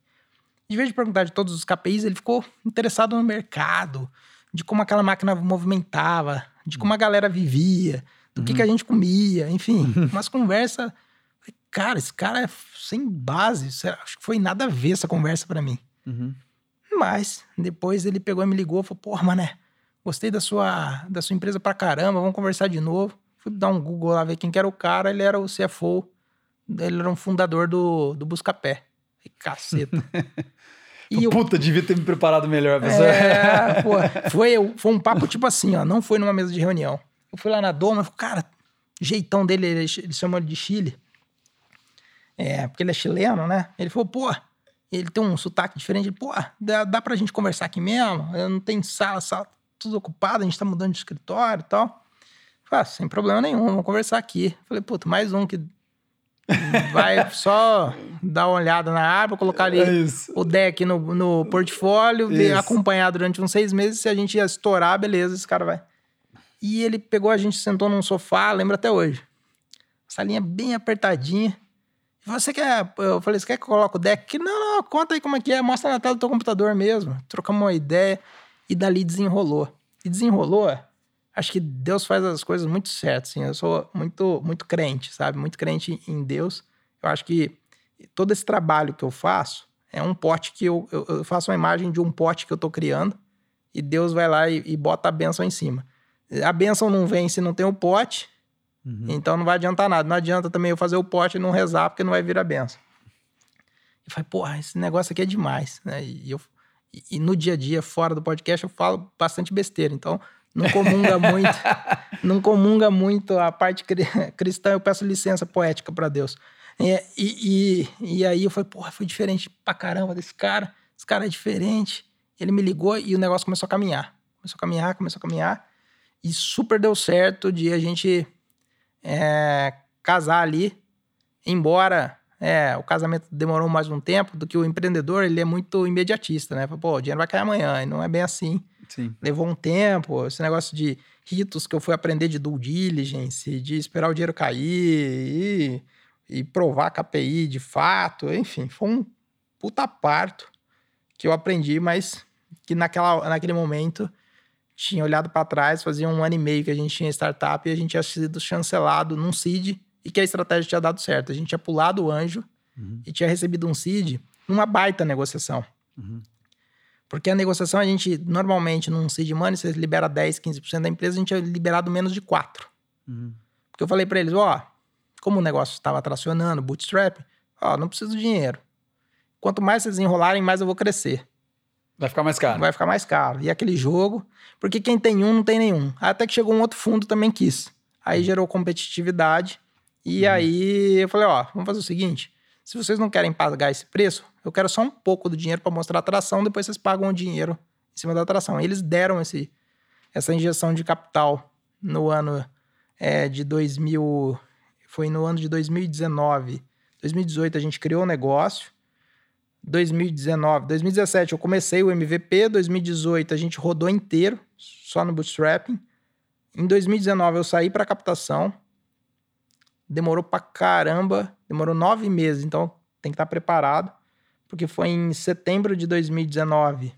De vez de perguntar de todos os KPIs, ele ficou interessado no mercado, de como aquela máquina movimentava, de como a galera vivia, do que, que a gente comia, enfim, umas conversas. Cara, esse cara é sem base. é- Acho que foi nada a ver essa conversa pra mim. Uhum. Mas depois ele pegou e me ligou e falou: Porra, mané, gostei da sua, da sua empresa pra caramba, vamos conversar de novo. Fui dar um Google lá ver quem que era o cara, ele era o CFO, ele era um fundador do, do Buscapé. E caceta. e eu, Puta, devia ter me preparado melhor. Pessoal. é, pô, foi, foi um papo tipo assim, ó, não foi numa mesa de reunião. Eu fui lá na Doma, eu falei, cara, jeitão dele, ele, ele de Chile. É, porque ele é chileno, né? Ele falou, pô, ele tem um sotaque diferente. Ele, pô, dá, dá pra gente conversar aqui mesmo? Eu não tem sala, sala tudo ocupada, a gente tá mudando de escritório e tal. Falei, ah, sem problema nenhum, vamos conversar aqui. Falei, puta, mais um que vai só dar uma olhada na árvore, colocar ali É o deck no, no portfólio, ver- acompanhar durante uns seis meses. Se a gente ia estourar, beleza, esse cara vai. E ele pegou a gente, sentou num sofá, lembro até hoje. Salinha bem apertadinha. Você quer. Eu falei, você quer que eu coloque o deck? Não, não, conta aí como é que é, mostra na tela do teu computador mesmo. Trocamos uma ideia e dali desenrolou. E desenrolou, acho que Deus faz as coisas muito certas, assim. Eu sou muito, muito crente, sabe? Muito crente em Deus. Eu acho que todo esse trabalho que eu faço é um pote que eu, eu, eu faço uma imagem de um pote que eu tô criando e Deus vai lá e, e bota a benção em cima. A benção não vem se não tem o pote, Uhum. então não vai adiantar nada. Não adianta também eu fazer o pote e não rezar, porque não vai vir a benção. E falei, porra, esse negócio aqui é demais, né? E, eu, e, no dia a dia, fora do podcast, eu falo bastante besteira. Então, não comunga muito, não comunga muito a parte cri- cristã, eu peço licença poética para Deus. E, e, e aí eu falei, porra, foi diferente pra caramba desse cara. Esse cara é diferente. Ele me ligou e o negócio começou a caminhar. Começou a caminhar, começou a caminhar. E super deu certo de a gente é, casar ali. Embora é, o casamento demorou mais um tempo do que o empreendedor, ele é muito imediatista, né? Pô, o dinheiro vai cair amanhã. E não é bem assim Sim. levou um tempo, esse negócio de ritos que eu fui aprender de due diligence, de esperar o dinheiro cair e, e provar KPI de fato, enfim, foi um puta parto que eu aprendi, mas que naquela, naquele momento tinha olhado para trás, fazia um ano e meio que a gente tinha startup e a gente tinha sido chancelado num seed e que a estratégia tinha dado certo. A gente tinha pulado o anjo uhum. e tinha recebido um seed numa baita negociação. Uhum. Porque a negociação, a gente, normalmente, num seed money, você libera 10, 15% da empresa, a gente tinha liberado menos de 4%. Uhum. Porque eu falei para eles, ó, como o negócio estava tracionando, bootstrap, ó, não preciso de dinheiro. Quanto mais vocês enrolarem, mais eu vou crescer. Vai ficar mais caro. Vai ficar mais caro. E aquele jogo, porque quem tem um não tem nenhum. Até que chegou um outro fundo também quis. Aí gerou competitividade. E uhum. aí eu falei, ó, vamos fazer o seguinte: se vocês não querem pagar esse preço, eu quero só um pouco do dinheiro para mostrar a atração, depois vocês pagam o dinheiro em cima da atração. Eles deram esse, essa injeção de capital no ano é, de 2000, foi no ano de 2019. 2018 a gente criou o negócio. 2019, 2017 eu comecei o MVP, 2018 a gente rodou inteiro, só no bootstrapping. Em 2019 eu saí para captação. Demorou pra caramba, demorou nove meses, então tem que estar tá preparado, porque foi em setembro de 2019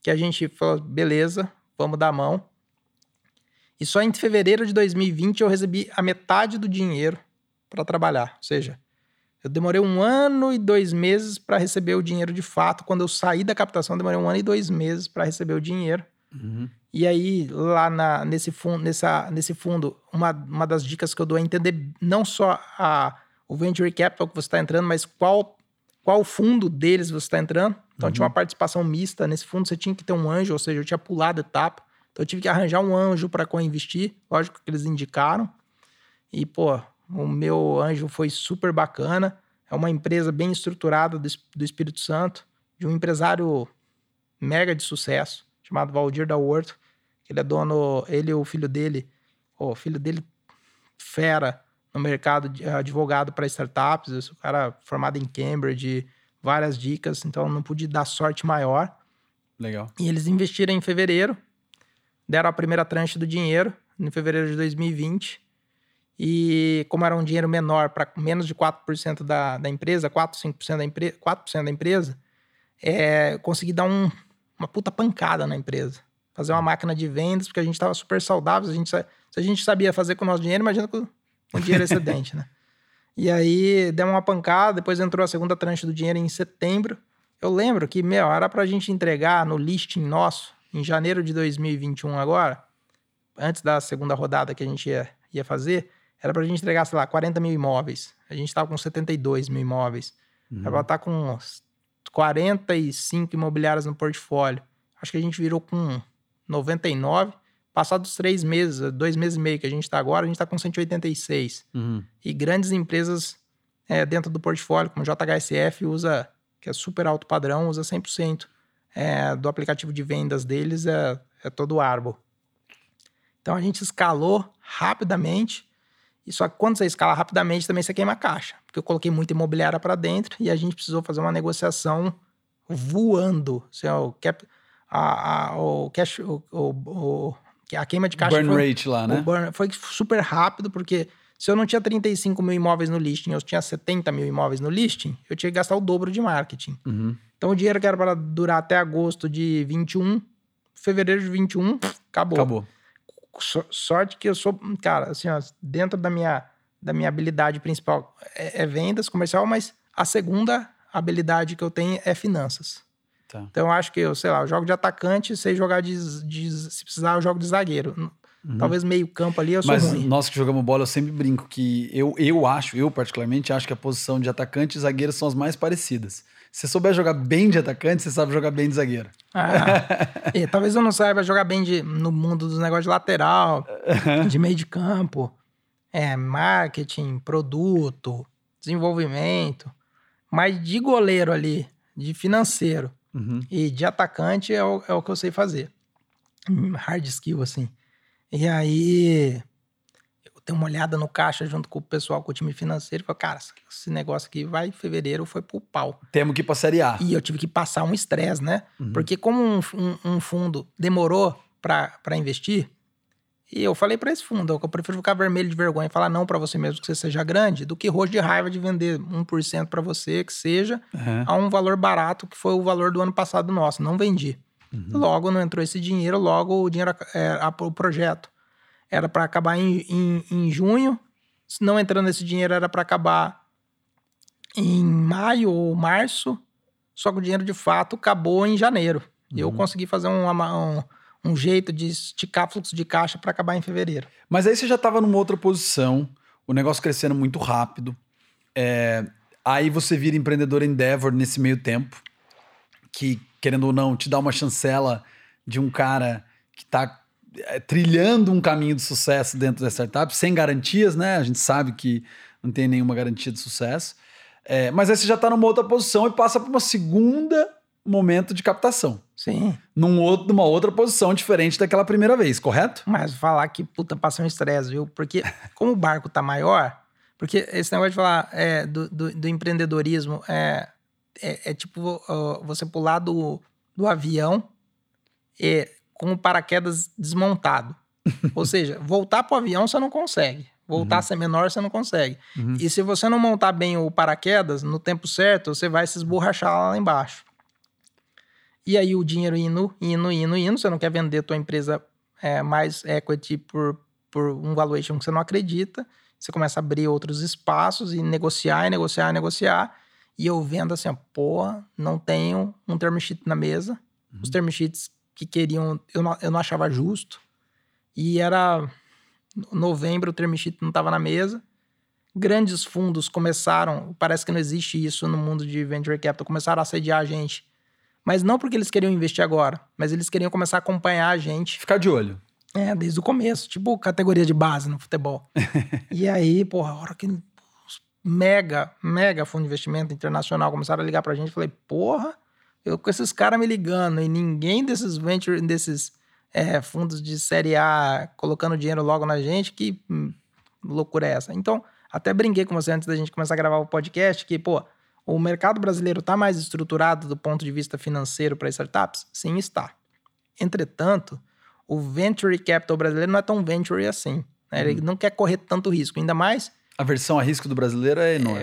que a gente falou, beleza, vamos dar mão. E só em fevereiro de 2020 eu recebi a metade do dinheiro para trabalhar. Ou seja, eu demorei um ano e dois meses para receber o dinheiro de fato. Quando eu saí da captação, demorei um ano e dois meses para receber o dinheiro. Uhum. E aí, lá na, nesse, fundo, nessa, nesse fundo, uma, uma das dicas que eu dou é entender não só a, o venture capital que você está entrando, mas qual, qual fundo deles você está entrando. Então, uhum. tinha uma participação mista. Nesse fundo, você tinha que ter um anjo, ou seja, eu tinha pulado etapa. Então, eu tive que arranjar um anjo para co-investir. Lógico que eles indicaram. E, pô, o meu anjo foi super bacana. É uma empresa bem estruturada do, do Espírito Santo, de um empresário mega de sucesso, chamado Valdir da Horto. Ele é dono, ele e o filho dele, o filho dele fera no mercado de advogado para startups, esse cara formado em Cambridge, várias dicas, então não pude dar sorte maior. Legal. E eles investiram em fevereiro, deram a primeira tranche do dinheiro em fevereiro de 2020 e como era um dinheiro menor para menos de 4% da, da empresa, 4, 5% da, empre 4 da empresa, é, consegui dar um, uma puta pancada na empresa. Fazer uma máquina de vendas, porque a gente estava super saudável. A gente, se a gente sabia fazer com o nosso dinheiro, imagina com, com dinheiro excedente, né? E aí deu uma pancada, depois entrou a segunda tranche do dinheiro em setembro. Eu lembro que, meu, era para a gente entregar no listing nosso, em janeiro de 2021 agora, antes da segunda rodada que a gente ia, ia fazer, era para a gente entregar, sei lá, 40 mil imóveis. A gente estava com 72 mil imóveis. Uhum. Era para estar com 45 imobiliárias no portfólio. Acho que a gente virou com 99. Passados três meses, dois meses e meio que a gente está agora, a gente está com 186. Uhum. E grandes empresas é, dentro do portfólio, como JHSF, usa, que é super alto padrão, usa 100% é, do aplicativo de vendas deles, é, é todo o Arbo. Então a gente escalou rapidamente e só que quando você escala rapidamente, também você queima a caixa. Porque eu coloquei muita imobiliária para dentro e a gente precisou fazer uma negociação voando. Assim, o cap, a, a, o cash, o, o, a queima de caixa. Burn foi, rate lá, né? Burn, foi super rápido, porque se eu não tinha 35 mil imóveis no listing, eu tinha 70 mil imóveis no listing, eu tinha que gastar o dobro de marketing. Uhum. Então o dinheiro que era para durar até agosto de 21, fevereiro de 21, acabou. Acabou sorte que eu sou, cara, assim, ó, dentro da minha, da minha habilidade principal é, é, vendas comercial, mas a segunda habilidade que eu tenho é finanças. Tá. Então eu acho que eu, sei lá, eu jogo de atacante, sei jogar de, de se precisar eu jogo de zagueiro. Uhum. Talvez meio campo ali eu sou Mas ruim. nós que jogamos bola, eu sempre brinco que eu, eu acho, eu particularmente acho que a posição de atacante e zagueiro são as mais parecidas. Se você souber jogar bem de atacante, você sabe jogar bem de zagueiro. Ah, e, talvez eu não saiba jogar bem de, no mundo dos negócios de lateral, de meio de campo, é, marketing, produto, desenvolvimento. Mas de goleiro ali, de financeiro uhum. e de atacante é o, é o que eu sei fazer. Hard skill, assim. E aí, dei uma olhada no caixa junto com o pessoal, com o time financeiro, e falei, cara, esse negócio aqui vai em fevereiro, foi pro pau. Temos que ir pra Série A. E eu tive que passar um estresse, né? Uhum. Porque como um, um, um fundo demorou para investir, e eu falei para esse fundo, eu prefiro ficar vermelho de vergonha e falar não para você mesmo que você seja grande, do que roxo de raiva de vender 1% para você, que seja, uhum. a um valor barato, que foi o valor do ano passado nosso. Não vendi. Uhum. Logo não entrou esse dinheiro, logo o dinheiro, é, o projeto era para acabar em, em, em junho. Se não entrando esse dinheiro, era para acabar em maio ou março. Só que o dinheiro de fato acabou em janeiro. Uhum. Eu consegui fazer um, um, um jeito de esticar fluxo de caixa para acabar em fevereiro. Mas aí você já estava numa outra posição, o negócio crescendo muito rápido. É, aí você vira empreendedor Endeavor nesse meio tempo, que, querendo ou não, te dá uma chancela de um cara que está trilhando um caminho de sucesso dentro da startup, sem garantias, né? A gente sabe que não tem nenhuma garantia de sucesso. É, mas aí você já está numa outra posição e passa para uma segunda momento de captação. Sim. Num outro, numa outra posição diferente daquela primeira vez, correto? Mas falar que, puta, passou um estresse, viu? Porque como o barco tá maior, porque esse negócio de falar é, do, do, do, empreendedorismo é, é, é tipo uh, você pular do, do avião e, com o paraquedas desmontado. Ou seja, voltar pro avião você não consegue. Voltar uhum. a ser menor, você não consegue. Uhum. E se você não montar bem o paraquedas no tempo certo, você vai se esborrachar lá embaixo. E aí o dinheiro indo, indo, indo, indo. Você não quer vender a tua empresa é, mais equity por, por um valuation que você não acredita. Você começa a abrir outros espaços e negociar, e negociar, e negociar. E eu vendo assim, porra, não tenho um term sheet na mesa. Uhum. Os term sheets que queriam, eu não, eu não achava justo. E era novembro, o term sheet não estava na mesa. Grandes fundos começaram, parece que não existe isso no mundo de venture capital, começaram a assediar a gente. Mas não porque eles queriam investir agora, mas eles queriam começar a acompanhar a gente. Ficar de olho. É, desde o começo, tipo categoria de base no futebol. e aí, porra, a hora que mega, mega fundo de investimento internacional começaram a ligar pra gente, falei, porra, eu com esses caras me ligando e ninguém desses venture, desses é, fundos de série A colocando dinheiro logo na gente, que hum, loucura é essa? Então, até brinquei com você antes da gente começar a gravar o podcast, que, pô, o mercado brasileiro está mais estruturado do ponto de vista financeiro para startups? Sim, está. Entretanto, o venture capital brasileiro não é tão venture assim. Né? Ele hum. não quer correr tanto risco, ainda mais. A versão a risco do brasileiro é enorme.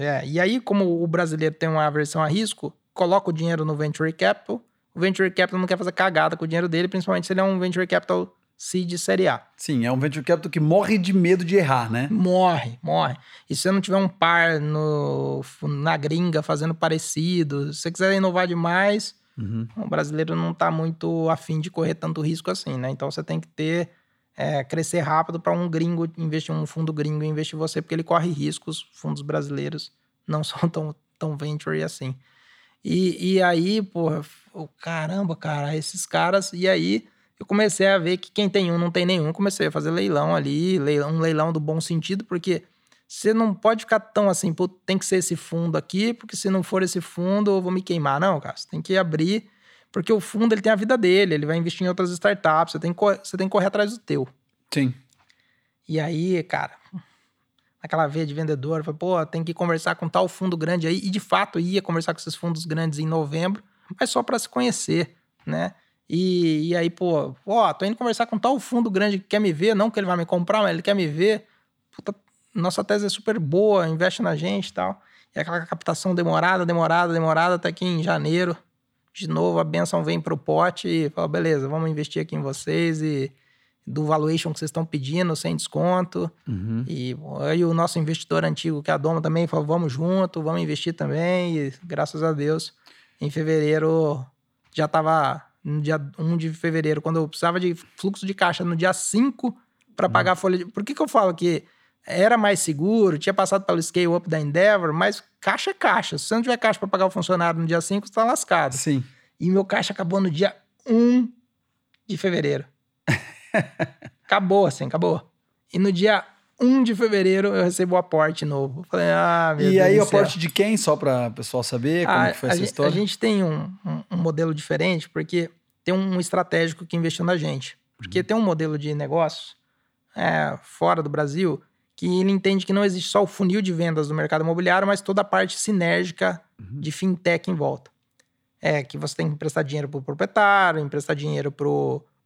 É, é, e aí, como o brasileiro tem uma aversão a risco, coloca o dinheiro no venture capital o venture capital não quer fazer cagada com o dinheiro dele, principalmente se ele é um venture capital seed série A. Sim, é um venture capital que morre de medo de errar, né? Morre, morre. E se você não tiver um par no, na gringa fazendo parecido, se você quiser inovar demais, uhum. o brasileiro não está muito afim de correr tanto risco assim, né? Então você tem que ter é, crescer rápido para um gringo investir um fundo gringo investir em você, porque ele corre riscos. Fundos brasileiros não são tão, tão venture assim. E, e aí, porra, oh, caramba, cara, esses caras. E aí eu comecei a ver que quem tem um não tem nenhum. Comecei a fazer leilão ali, leilão, um leilão do bom sentido, porque você não pode ficar tão assim, pô, tem que ser esse fundo aqui, porque se não for esse fundo eu vou me queimar. Não, cara, você tem que abrir, porque o fundo ele tem a vida dele, ele vai investir em outras startups, você tem que, você tem que correr atrás do teu. Sim. E aí, cara, aquela veia de vendedor, falei, pô, tem que conversar com tal fundo grande aí, e de fato ia conversar com esses fundos grandes em novembro, mas só para se conhecer, né? E, e aí, pô, ó, tô indo conversar com tal fundo grande que quer me ver, não que ele vai me comprar, mas ele quer me ver. Puta, nossa tese é super boa, investe na gente e tal. E aquela captação demorada, demorada, demorada, até que em janeiro, de novo, a benção vem pro pote e fala, beleza, vamos investir aqui em vocês e do valuation que vocês estão pedindo, sem desconto. Uhum. E aí o nosso investidor antigo, que é a Doma, também falou: vamos junto, vamos investir também. E graças a Deus, em fevereiro já estava no dia 1 de fevereiro, quando eu precisava de fluxo de caixa no dia 5 para uhum. pagar a folha de. Por que, que eu falo que era mais seguro, tinha passado pelo scale up da Endeavor, mas caixa é caixa. Se você não tiver caixa para pagar o funcionário no dia 5, você está lascado. Sim. E meu caixa acabou no dia 1 de fevereiro. acabou, assim, acabou. E no dia 1 de fevereiro eu recebo o aporte novo. Falei, ah, meu E Deus aí, o aporte de quem? Só para o pessoal saber como ah, foi essa gente, história? A gente tem um, um, um, modelo diferente, porque tem um estratégico que investiu na gente. Porque uhum. tem um modelo de negócio é, fora do Brasil que ele entende que não existe só o funil de vendas do mercado imobiliário, mas toda a parte sinérgica uhum. de fintech em volta. É que você tem que emprestar dinheiro para o proprietário, emprestar dinheiro para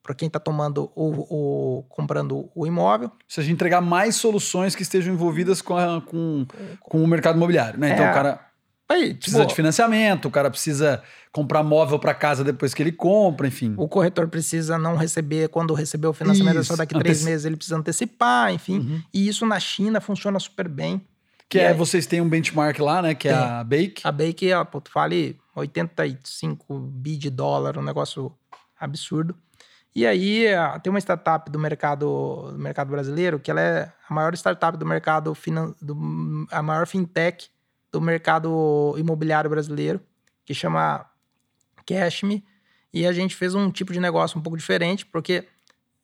para quem está tomando o, comprando o imóvel. Se a gente entregar mais soluções que estejam envolvidas com, a, com, com o mercado imobiliário, né? Então, é, o cara... Aí, Precisa tipo, de financiamento, o cara precisa comprar móvel para casa depois que ele compra, enfim. o corretor precisa não receber, quando receber o financiamento, é só Isso, daqui três meses ele precisa antecipar, enfim. Uhum. E isso na China funciona super bem. Que E é, aí- vocês têm um benchmark lá, né? Que é Tem. a Bake. A Bake, ó, pô, tu fale 85 bi de dólar, um negócio absurdo. E aí tem uma startup do mercado, do mercado brasileiro que ela é a maior startup do mercado finan do, a maior fintech do mercado imobiliário brasileiro, que chama Cashme. E a gente fez um tipo de negócio um pouco diferente, porque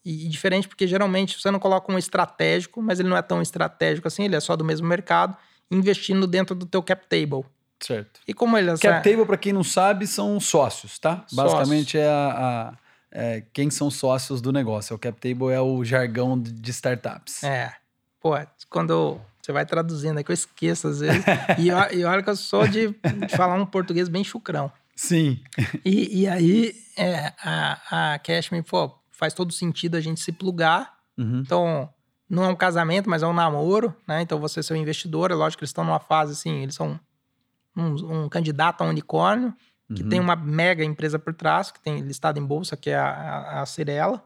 e, diferente porque geralmente você não coloca um estratégico, mas ele não é tão estratégico assim, ele é só do mesmo mercado, investindo dentro do teu cap table. Certo. E como ele Cap table, para quem não sabe, são sócios, tá? Sócios. Basicamente é, a, a- é quem são sócios do negócio. O cap table é o jargão de, startups. É. Pô, quando você vai traduzindo, é que eu esqueço às vezes. e, e olha que eu sou de, de falar um português bem chucrão. Sim. E, e aí, é, a, a Cashme, pô, faz todo sentido a gente se plugar. Uhum. Então, não é um casamento, mas é um namoro, né? Então, você ser um investidor, é lógico que eles estão numa fase assim, eles são um, um candidato a unicórnio, que Uhum. tem uma mega empresa por trás, que tem listado em bolsa, que é a, a, a Cirela.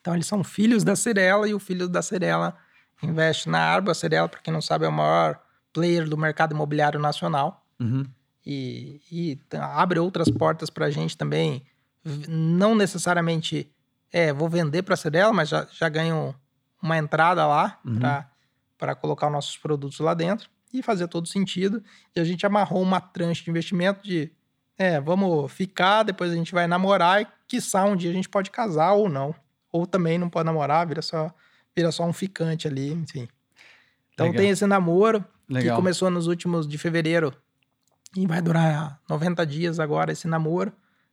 Então, eles são filhos da Cirela e o filho da Cirela investe na Arbo. A Cirela, para quem não sabe, é o maior player do mercado imobiliário nacional Uhum. e, e abre outras portas para a gente também. Não necessariamente, é, vou vender para a Cirela, mas já, já ganho uma entrada lá Uhum. para colocar os nossos produtos lá dentro e fazer todo sentido. E a gente amarrou uma tranche de investimento de, é, vamos ficar, depois a gente vai namorar e, quiçá, um dia a gente pode casar ou não. Ou também não pode namorar, vira só, vira só um ficante ali, enfim. Então Legal. tem esse namoro que Legal. começou nos últimos de fevereiro e vai durar 90 dias agora esse namoro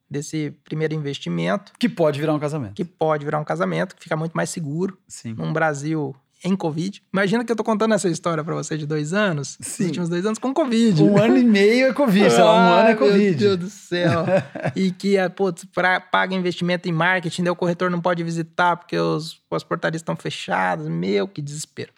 desse primeiro investimento, Que pode virar um casamento. que pode virar um casamento, que fica muito mais seguro Sim. num Brasil em Covid. Imagina que eu tô contando essa história para você de dois anos, Sim. os últimos dois anos com Covid. Um ano e meio é Covid, sei lá, um ano é Ai, Covid. Meu Deus do céu. e que, é, putz, pra, paga investimento em marketing, daí o corretor não pode visitar porque os, as portarias estão fechadas. Meu, que desespero.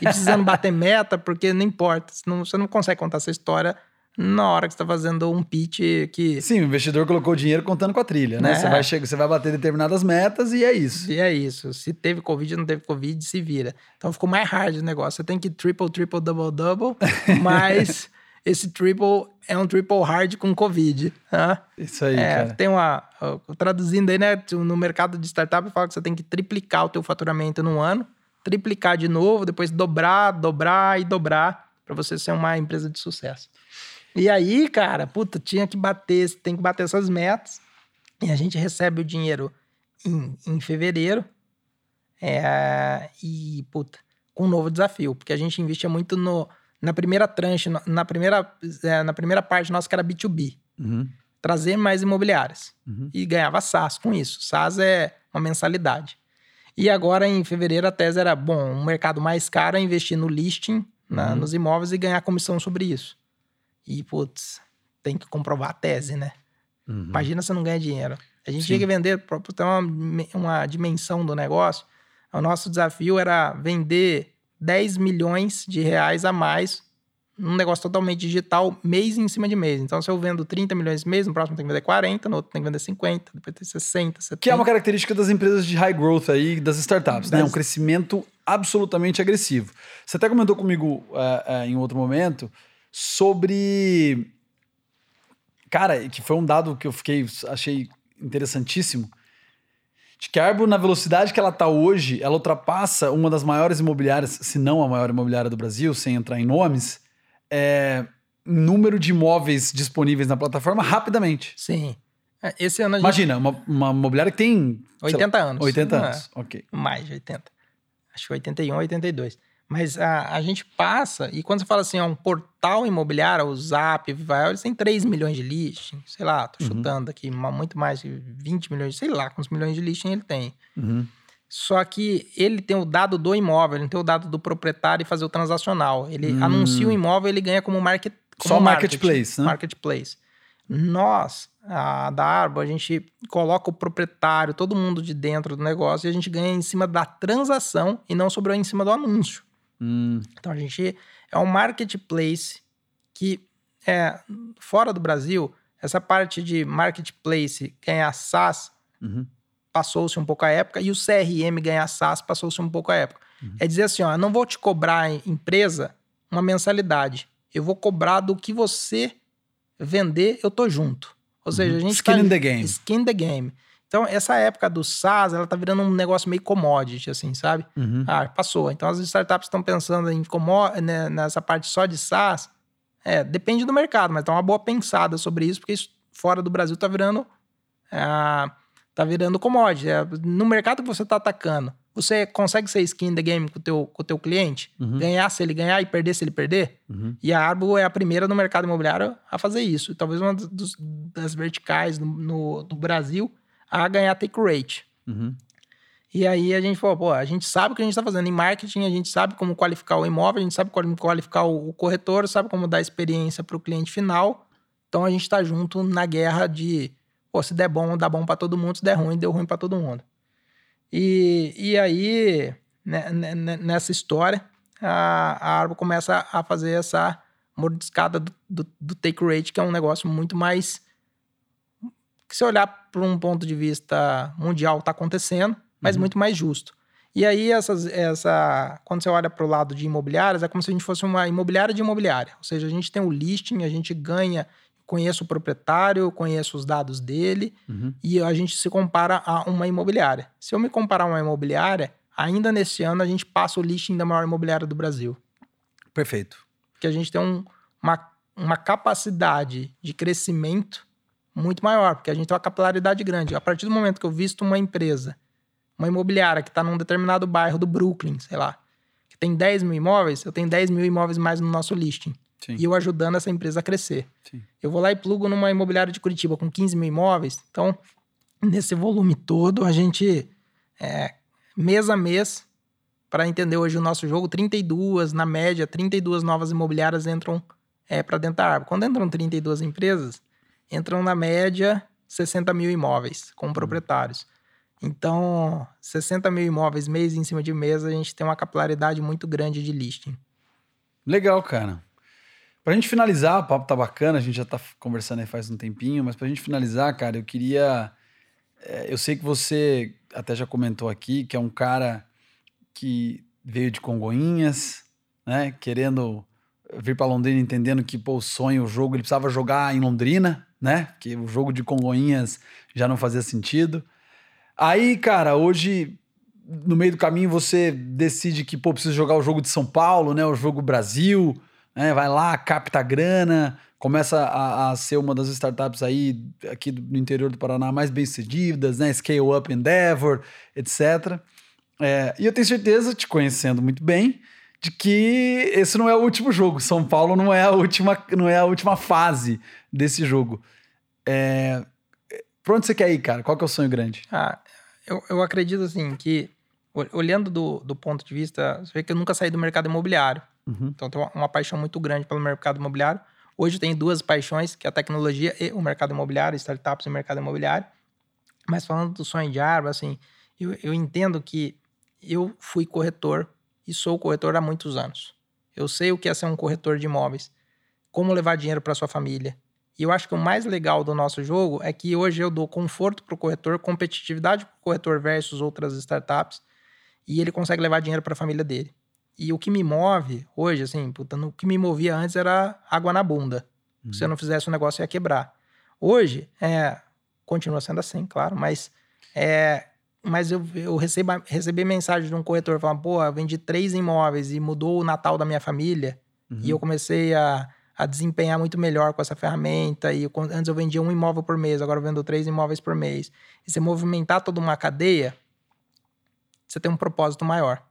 E precisando bater meta, porque não importa. Você não, você não consegue contar essa história na hora que você está fazendo um pitch que. Sim, o investidor colocou dinheiro contando com a trilha, né? É. Você, vai chegar, você vai bater determinadas metas e é isso. E é isso. Se teve Covid, não teve Covid, se vira. Então ficou mais hard o negócio. Você tem que triple, triple, double, double. mas esse triple é um triple hard com Covid. Tá? Isso aí, É, cara. tem uma. Traduzindo aí, né? No mercado de startup, fala que você tem que triplicar o teu faturamento num ano, triplicar de novo, depois dobrar, dobrar e dobrar para você ser uma empresa de sucesso. E aí, cara, puta, tinha que bater, tem que bater essas metas. E a gente recebe o dinheiro em, em fevereiro. É, e, puta, com um novo desafio, porque a gente investia muito no, na primeira tranche, na- primeira, é, na primeira parte nossa que era B2B Uhum, trazer mais imobiliárias. uhum. E ganhava SaaS com isso. SaaS é uma mensalidade. E agora, em fevereiro, a tese era, bom, um mercado mais caro é investir no listing, na- Uhum. nos imóveis e ganhar comissão sobre isso. E, putz, tem que comprovar a tese, né? uhum. Imagina se não ganha dinheiro. A gente Sim. tinha que vender, para ter uma, uma dimensão do negócio, o nosso desafio era vender 10 milhões de reais a mais num negócio totalmente digital, mês em cima de mês. Então, se eu vendo 30 milhões mês, no próximo tem que vender 40, no outro tem que vender 50, depois tem 60, 70. Que é uma característica das empresas de high growth aí, das startups, né? Das- Um crescimento absolutamente agressivo. Você até comentou comigo eh, eh, em outro momento sobre. Cara, que foi um dado que eu fiquei, achei interessantíssimo. De que a Arbo, na velocidade que ela está hoje, ela ultrapassa uma das maiores imobiliárias, se não a maior imobiliária do Brasil, sem entrar em nomes, é, número de imóveis disponíveis na plataforma rapidamente. Sim. É, Esse ano a gente... Imagina, uma, uma imobiliária que tem sei lá, 80 anos. 80 Não é. anos. Ok. Mais de 80. Acho que 81, 82. Mas a, a gente passa, e quando você fala assim, ó, um portal imobiliário, o Zap, Vivael, eles têm 3 milhões de listing, sei lá, tô Uhum. chutando aqui, muito mais de 20 milhões, sei lá quantos milhões de listing ele tem. Uhum. Só que ele tem o dado do imóvel, ele não tem o dado do proprietário e fazer o transacional. Ele Hum. anuncia o imóvel, ele ganha como market como Só marketing, marketplace, né? Marketplace. Nós, a da Arbo, a gente coloca o proprietário, todo mundo de dentro do negócio e a gente ganha em cima da transação e não sobre em cima do anúncio. Hum, Então a gente é um marketplace que é, fora do Brasil, essa parte de marketplace ganhar SaaS Uhum. passou-se um pouco a época e o CRM ganhar SaaS passou-se um pouco a época. É dizer assim, ó, não vou te cobrar empresa uma mensalidade. Eu vou cobrar do que você vender, eu tô junto. Ou seja, a gente Skin tá- in the game. Skin in the game. Então, essa época do SaaS, ela tá virando um negócio meio commodity, assim, sabe? Uhum. Ah, passou. Então, as startups estão pensando em né, nessa parte só de SaaS. É, depende do mercado, mas dá uma boa pensada sobre isso, porque isso fora do Brasil tá virando. ah, tá virando commodity. É, no mercado que você tá atacando, você consegue ser skin in the game com o teu, com o teu cliente? Uhum. Ganhar se ele ganhar e perder se ele perder? Uhum. E a Arbo é a primeira no mercado imobiliário a fazer isso. Talvez uma dos- das verticais no, no- no Brasil a ganhar take rate. Uhum. E aí a gente falou, pô, a gente sabe o que a gente está fazendo em marketing, a gente sabe como qualificar o imóvel, a gente sabe como qualificar o corretor, sabe como dar experiência para o cliente final. Então a gente está junto na guerra de, pô, se der bom, dá bom para todo mundo, se der ruim, deu ruim para todo mundo. E, e aí, né, né, né, nessa história, a, a Arbo começa a fazer essa mordiscada do, do, do take rate, que é um negócio muito mais que se olhar por um ponto de vista mundial está acontecendo, mas Uhum. muito mais justo. E aí, essas, essa, quando você olha para o lado de imobiliárias, é como se a gente fosse uma imobiliária de imobiliária. Ou seja, a gente tem o listing, a gente ganha, conheço o proprietário, eu conheço os dados dele, Uhum. e a gente se compara a uma imobiliária. Se eu me comparar a uma imobiliária, ainda nesse ano a gente passa o listing da maior imobiliária do Brasil Perfeito. que a gente tem um- uma, uma capacidade de crescimento muito maior, porque a gente tem uma capilaridade grande. A partir do momento que eu visto uma empresa, uma imobiliária que está num determinado bairro do Brooklyn, sei lá, que tem 10 mil imóveis, eu tenho 10 mil imóveis mais no nosso listing. Sim. E eu ajudando essa empresa a crescer. Sim. Eu vou lá e plugo numa imobiliária de Curitiba com 15 mil imóveis. Então, nesse volume todo, a gente, é, mês a mês, para entender hoje o nosso jogo, 32, na média, 32 novas imobiliárias entram é, para dentro da árvore. Quando entram 32 empresas, entram na média 60 mil imóveis com proprietários. Então, 60 mil imóveis mês em cima de mês, a gente tem uma capilaridade muito grande de listing. Legal, cara. Pra gente finalizar, o papo tá bacana, a gente já tá conversando aí faz um tempinho, mas pra gente finalizar, cara, eu queria. é, eu sei que você até já comentou aqui que é um cara que veio de Congonhinhas, né? Querendo vir pra Londrina, entendendo que, pô, o sonho, o jogo, ele precisava jogar em Londrina, né? Que o jogo de Congonhinhas já não fazia sentido. Aí, cara, hoje no meio do caminho você decide que, pô, precisa jogar o jogo de São Paulo, né? O jogo Brasil, né? Vai lá, capta grana, começa a, a ser uma das startups aí aqui do, no interior do Paraná mais bem-sucedidas, né? Scale Up Endeavor, etc. É, e eu tenho certeza, te conhecendo muito bem, de que esse não é o último jogo. São Paulo não é a última, não é a última fase desse jogo. É, pra onde você quer ir, cara? Qual que é o sonho grande? Ah, eu, eu acredito assim que, ol- olhando do, do ponto de vista, você vê que eu nunca saí do mercado imobiliário. Uhum. Então, eu tenho uma, uma paixão muito grande pelo mercado imobiliário. Hoje eu tenho duas paixões, que é a tecnologia e o mercado imobiliário, startups e o mercado imobiliário. Mas falando do sonho de árvore, assim, eu, eu entendo que eu fui corretor e sou corretor há muitos anos. Eu sei o que é ser um corretor de imóveis, como levar dinheiro para sua família. E eu acho que o mais legal do nosso jogo é que hoje eu dou conforto para o corretor, competitividade para o corretor versus outras startups, e ele consegue levar dinheiro para a família dele. E o que me move hoje, assim, puta, o que me movia antes era água na bunda. Se eu não fizesse o negócio, ia quebrar. Hoje, é, continua sendo assim, claro, mas é, mas eu, eu recebo, recebi mensagem de um corretor falando, pô, eu vendi três imóveis e mudou o Natal da minha família. Uhum. E eu comecei a, a desempenhar muito melhor com essa ferramenta. E eu- antes eu vendia um imóvel por mês, agora eu vendo três imóveis por mês. E você movimentar toda uma cadeia, você tem um propósito maior.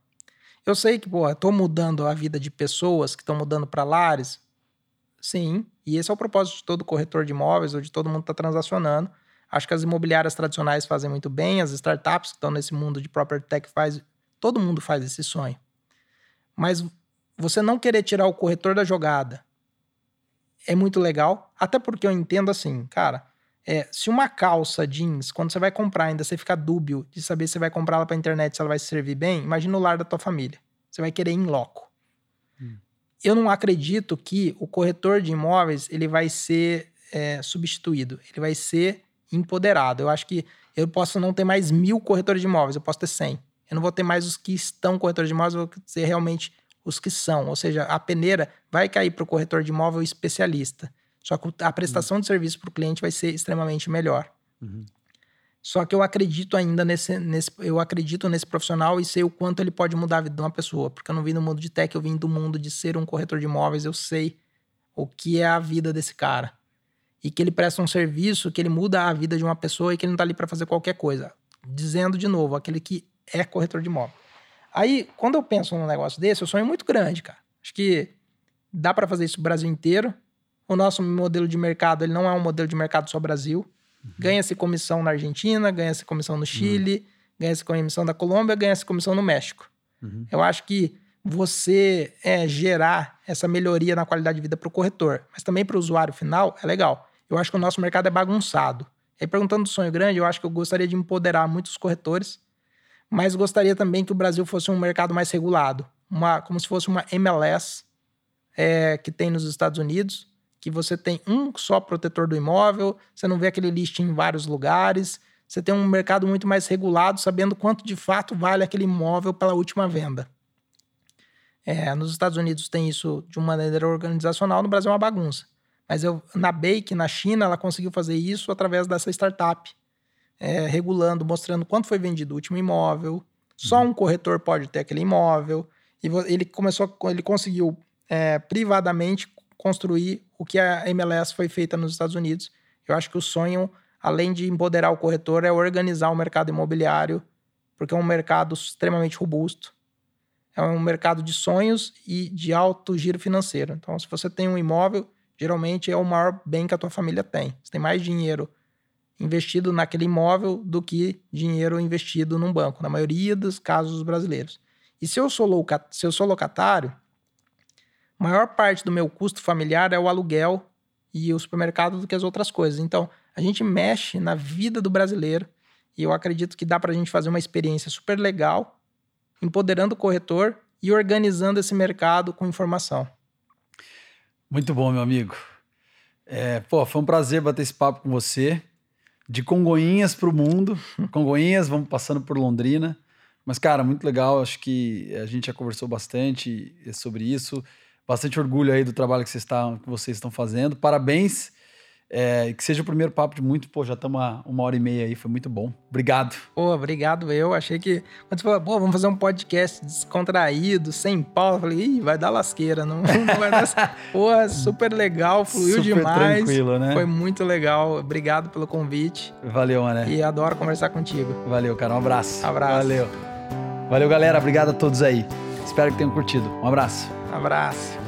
Eu sei que, pô, eu tô mudando a vida de pessoas que estão mudando para lares. Sim, e esse é o propósito de todo corretor de imóveis ou de todo mundo que está transacionando. Acho que as imobiliárias tradicionais fazem muito bem, as startups que estão nesse mundo de property tech faz, todo mundo faz esse sonho. Mas você não querer tirar o corretor da jogada é muito legal, até porque eu entendo assim, cara, é, se uma calça jeans, quando você vai comprar ainda, você fica dúbio de saber se você vai comprar ela pra internet, se ela vai se servir bem, imagina o lar da tua família. Você vai querer ir em loco. eu não acredito que o corretor de imóveis ele vai ser é, substituído, ele vai ser empoderado. Eu acho que eu posso não ter mais mil corretores de imóveis, eu posso ter 100. Eu não vou ter mais os que estão corretores de imóveis, eu vou ter realmente os que são. Ou seja, a peneira vai cair para o corretor de imóvel especialista. Só que a prestação uhum. de serviço para o cliente vai ser extremamente melhor. Uhum. Só que eu acredito ainda nesse, nesse, eu acredito nesse profissional e sei o quanto ele pode mudar a vida de uma pessoa, porque eu não vim do mundo de tech, eu vim do mundo de ser um corretor de imóveis, eu sei o que é a vida desse cara. E que ele presta um serviço, que ele muda a vida de uma pessoa e que ele não tá ali para fazer qualquer coisa. Dizendo de novo, aquele que é corretor de imóvel. Aí, quando eu penso num negócio desse, eu sonho muito grande, cara. Acho que dá para fazer isso no Brasil inteiro. O nosso modelo de mercado, ele não é um modelo de mercado só Brasil. Uhum. Ganha-se comissão na Argentina, ganha-se comissão no Chile, uhum. ganha-se comissão da Colômbia, ganha-se comissão no México. Uhum. Eu acho que você é, gerar essa melhoria na qualidade de vida para o corretor, mas também para o usuário final, é legal. Eu acho que o nosso mercado é bagunçado. E perguntando do sonho grande, eu acho que eu gostaria de empoderar muitos corretores, mas gostaria também que o Brasil fosse um mercado mais regulado, uma, como se fosse uma MLS é, que tem nos Estados Unidos, que você tem um só protetor do imóvel, você não vê aquele listing em vários lugares, você tem um mercado muito mais regulado, sabendo quanto de fato vale aquele imóvel pela última venda. É, nos Estados Unidos tem isso de uma maneira organizacional, no Brasil é uma bagunça. Mas eu, na Bake, na China, ela conseguiu fazer isso através dessa startup, é, regulando, mostrando quanto foi vendido o último imóvel. Só uhum. um corretor pode ter aquele imóvel. E ele começou, ele conseguiu é, privadamente construir o que a MLS foi feita nos Estados Unidos. Eu acho que o sonho, além de empoderar o corretor, é organizar o mercado imobiliário, porque é um mercado extremamente robusto. É um mercado de sonhos e de alto giro financeiro. Então, se você tem um imóvel, geralmente é o maior bem que a tua família tem. Você tem mais dinheiro investido naquele imóvel do que dinheiro investido num banco, na maioria dos casos brasileiros. E se eu sou, se eu sou locatário, maior parte do meu custo familiar é o aluguel e o supermercado do que as outras coisas. Então, a gente mexe na vida do brasileiro e eu acredito que dá para a gente fazer uma experiência super legal, empoderando o corretor e organizando esse mercado com informação. Muito bom, meu amigo. É, pô, foi um prazer bater esse papo com você. De Congonhinhas para o mundo. Congonhinhas, vamos passando por Londrina. Mas, cara, muito legal. Acho que a gente já conversou bastante sobre isso bastante orgulho aí do trabalho que vocês, estão, que vocês estão fazendo. Parabéns. É, que seja o primeiro papo de muito, pô, já estamos uma hora e meia aí, foi muito bom. Obrigado. Pô, obrigado eu. Achei que. Quando você falou, pô, vamos fazer um podcast descontraído, sem pau, eu falei, ih, vai dar lasqueira, não, não vai dar. pô, super legal, fluiu super demais. Tranquilo, né? Foi muito legal. Obrigado pelo convite. Valeu, Mané. E adoro conversar contigo. Valeu, cara. Um abraço. Abraço. Valeu. Valeu, galera. Obrigado a todos aí. Espero que tenham curtido. Um abraço. Abraço.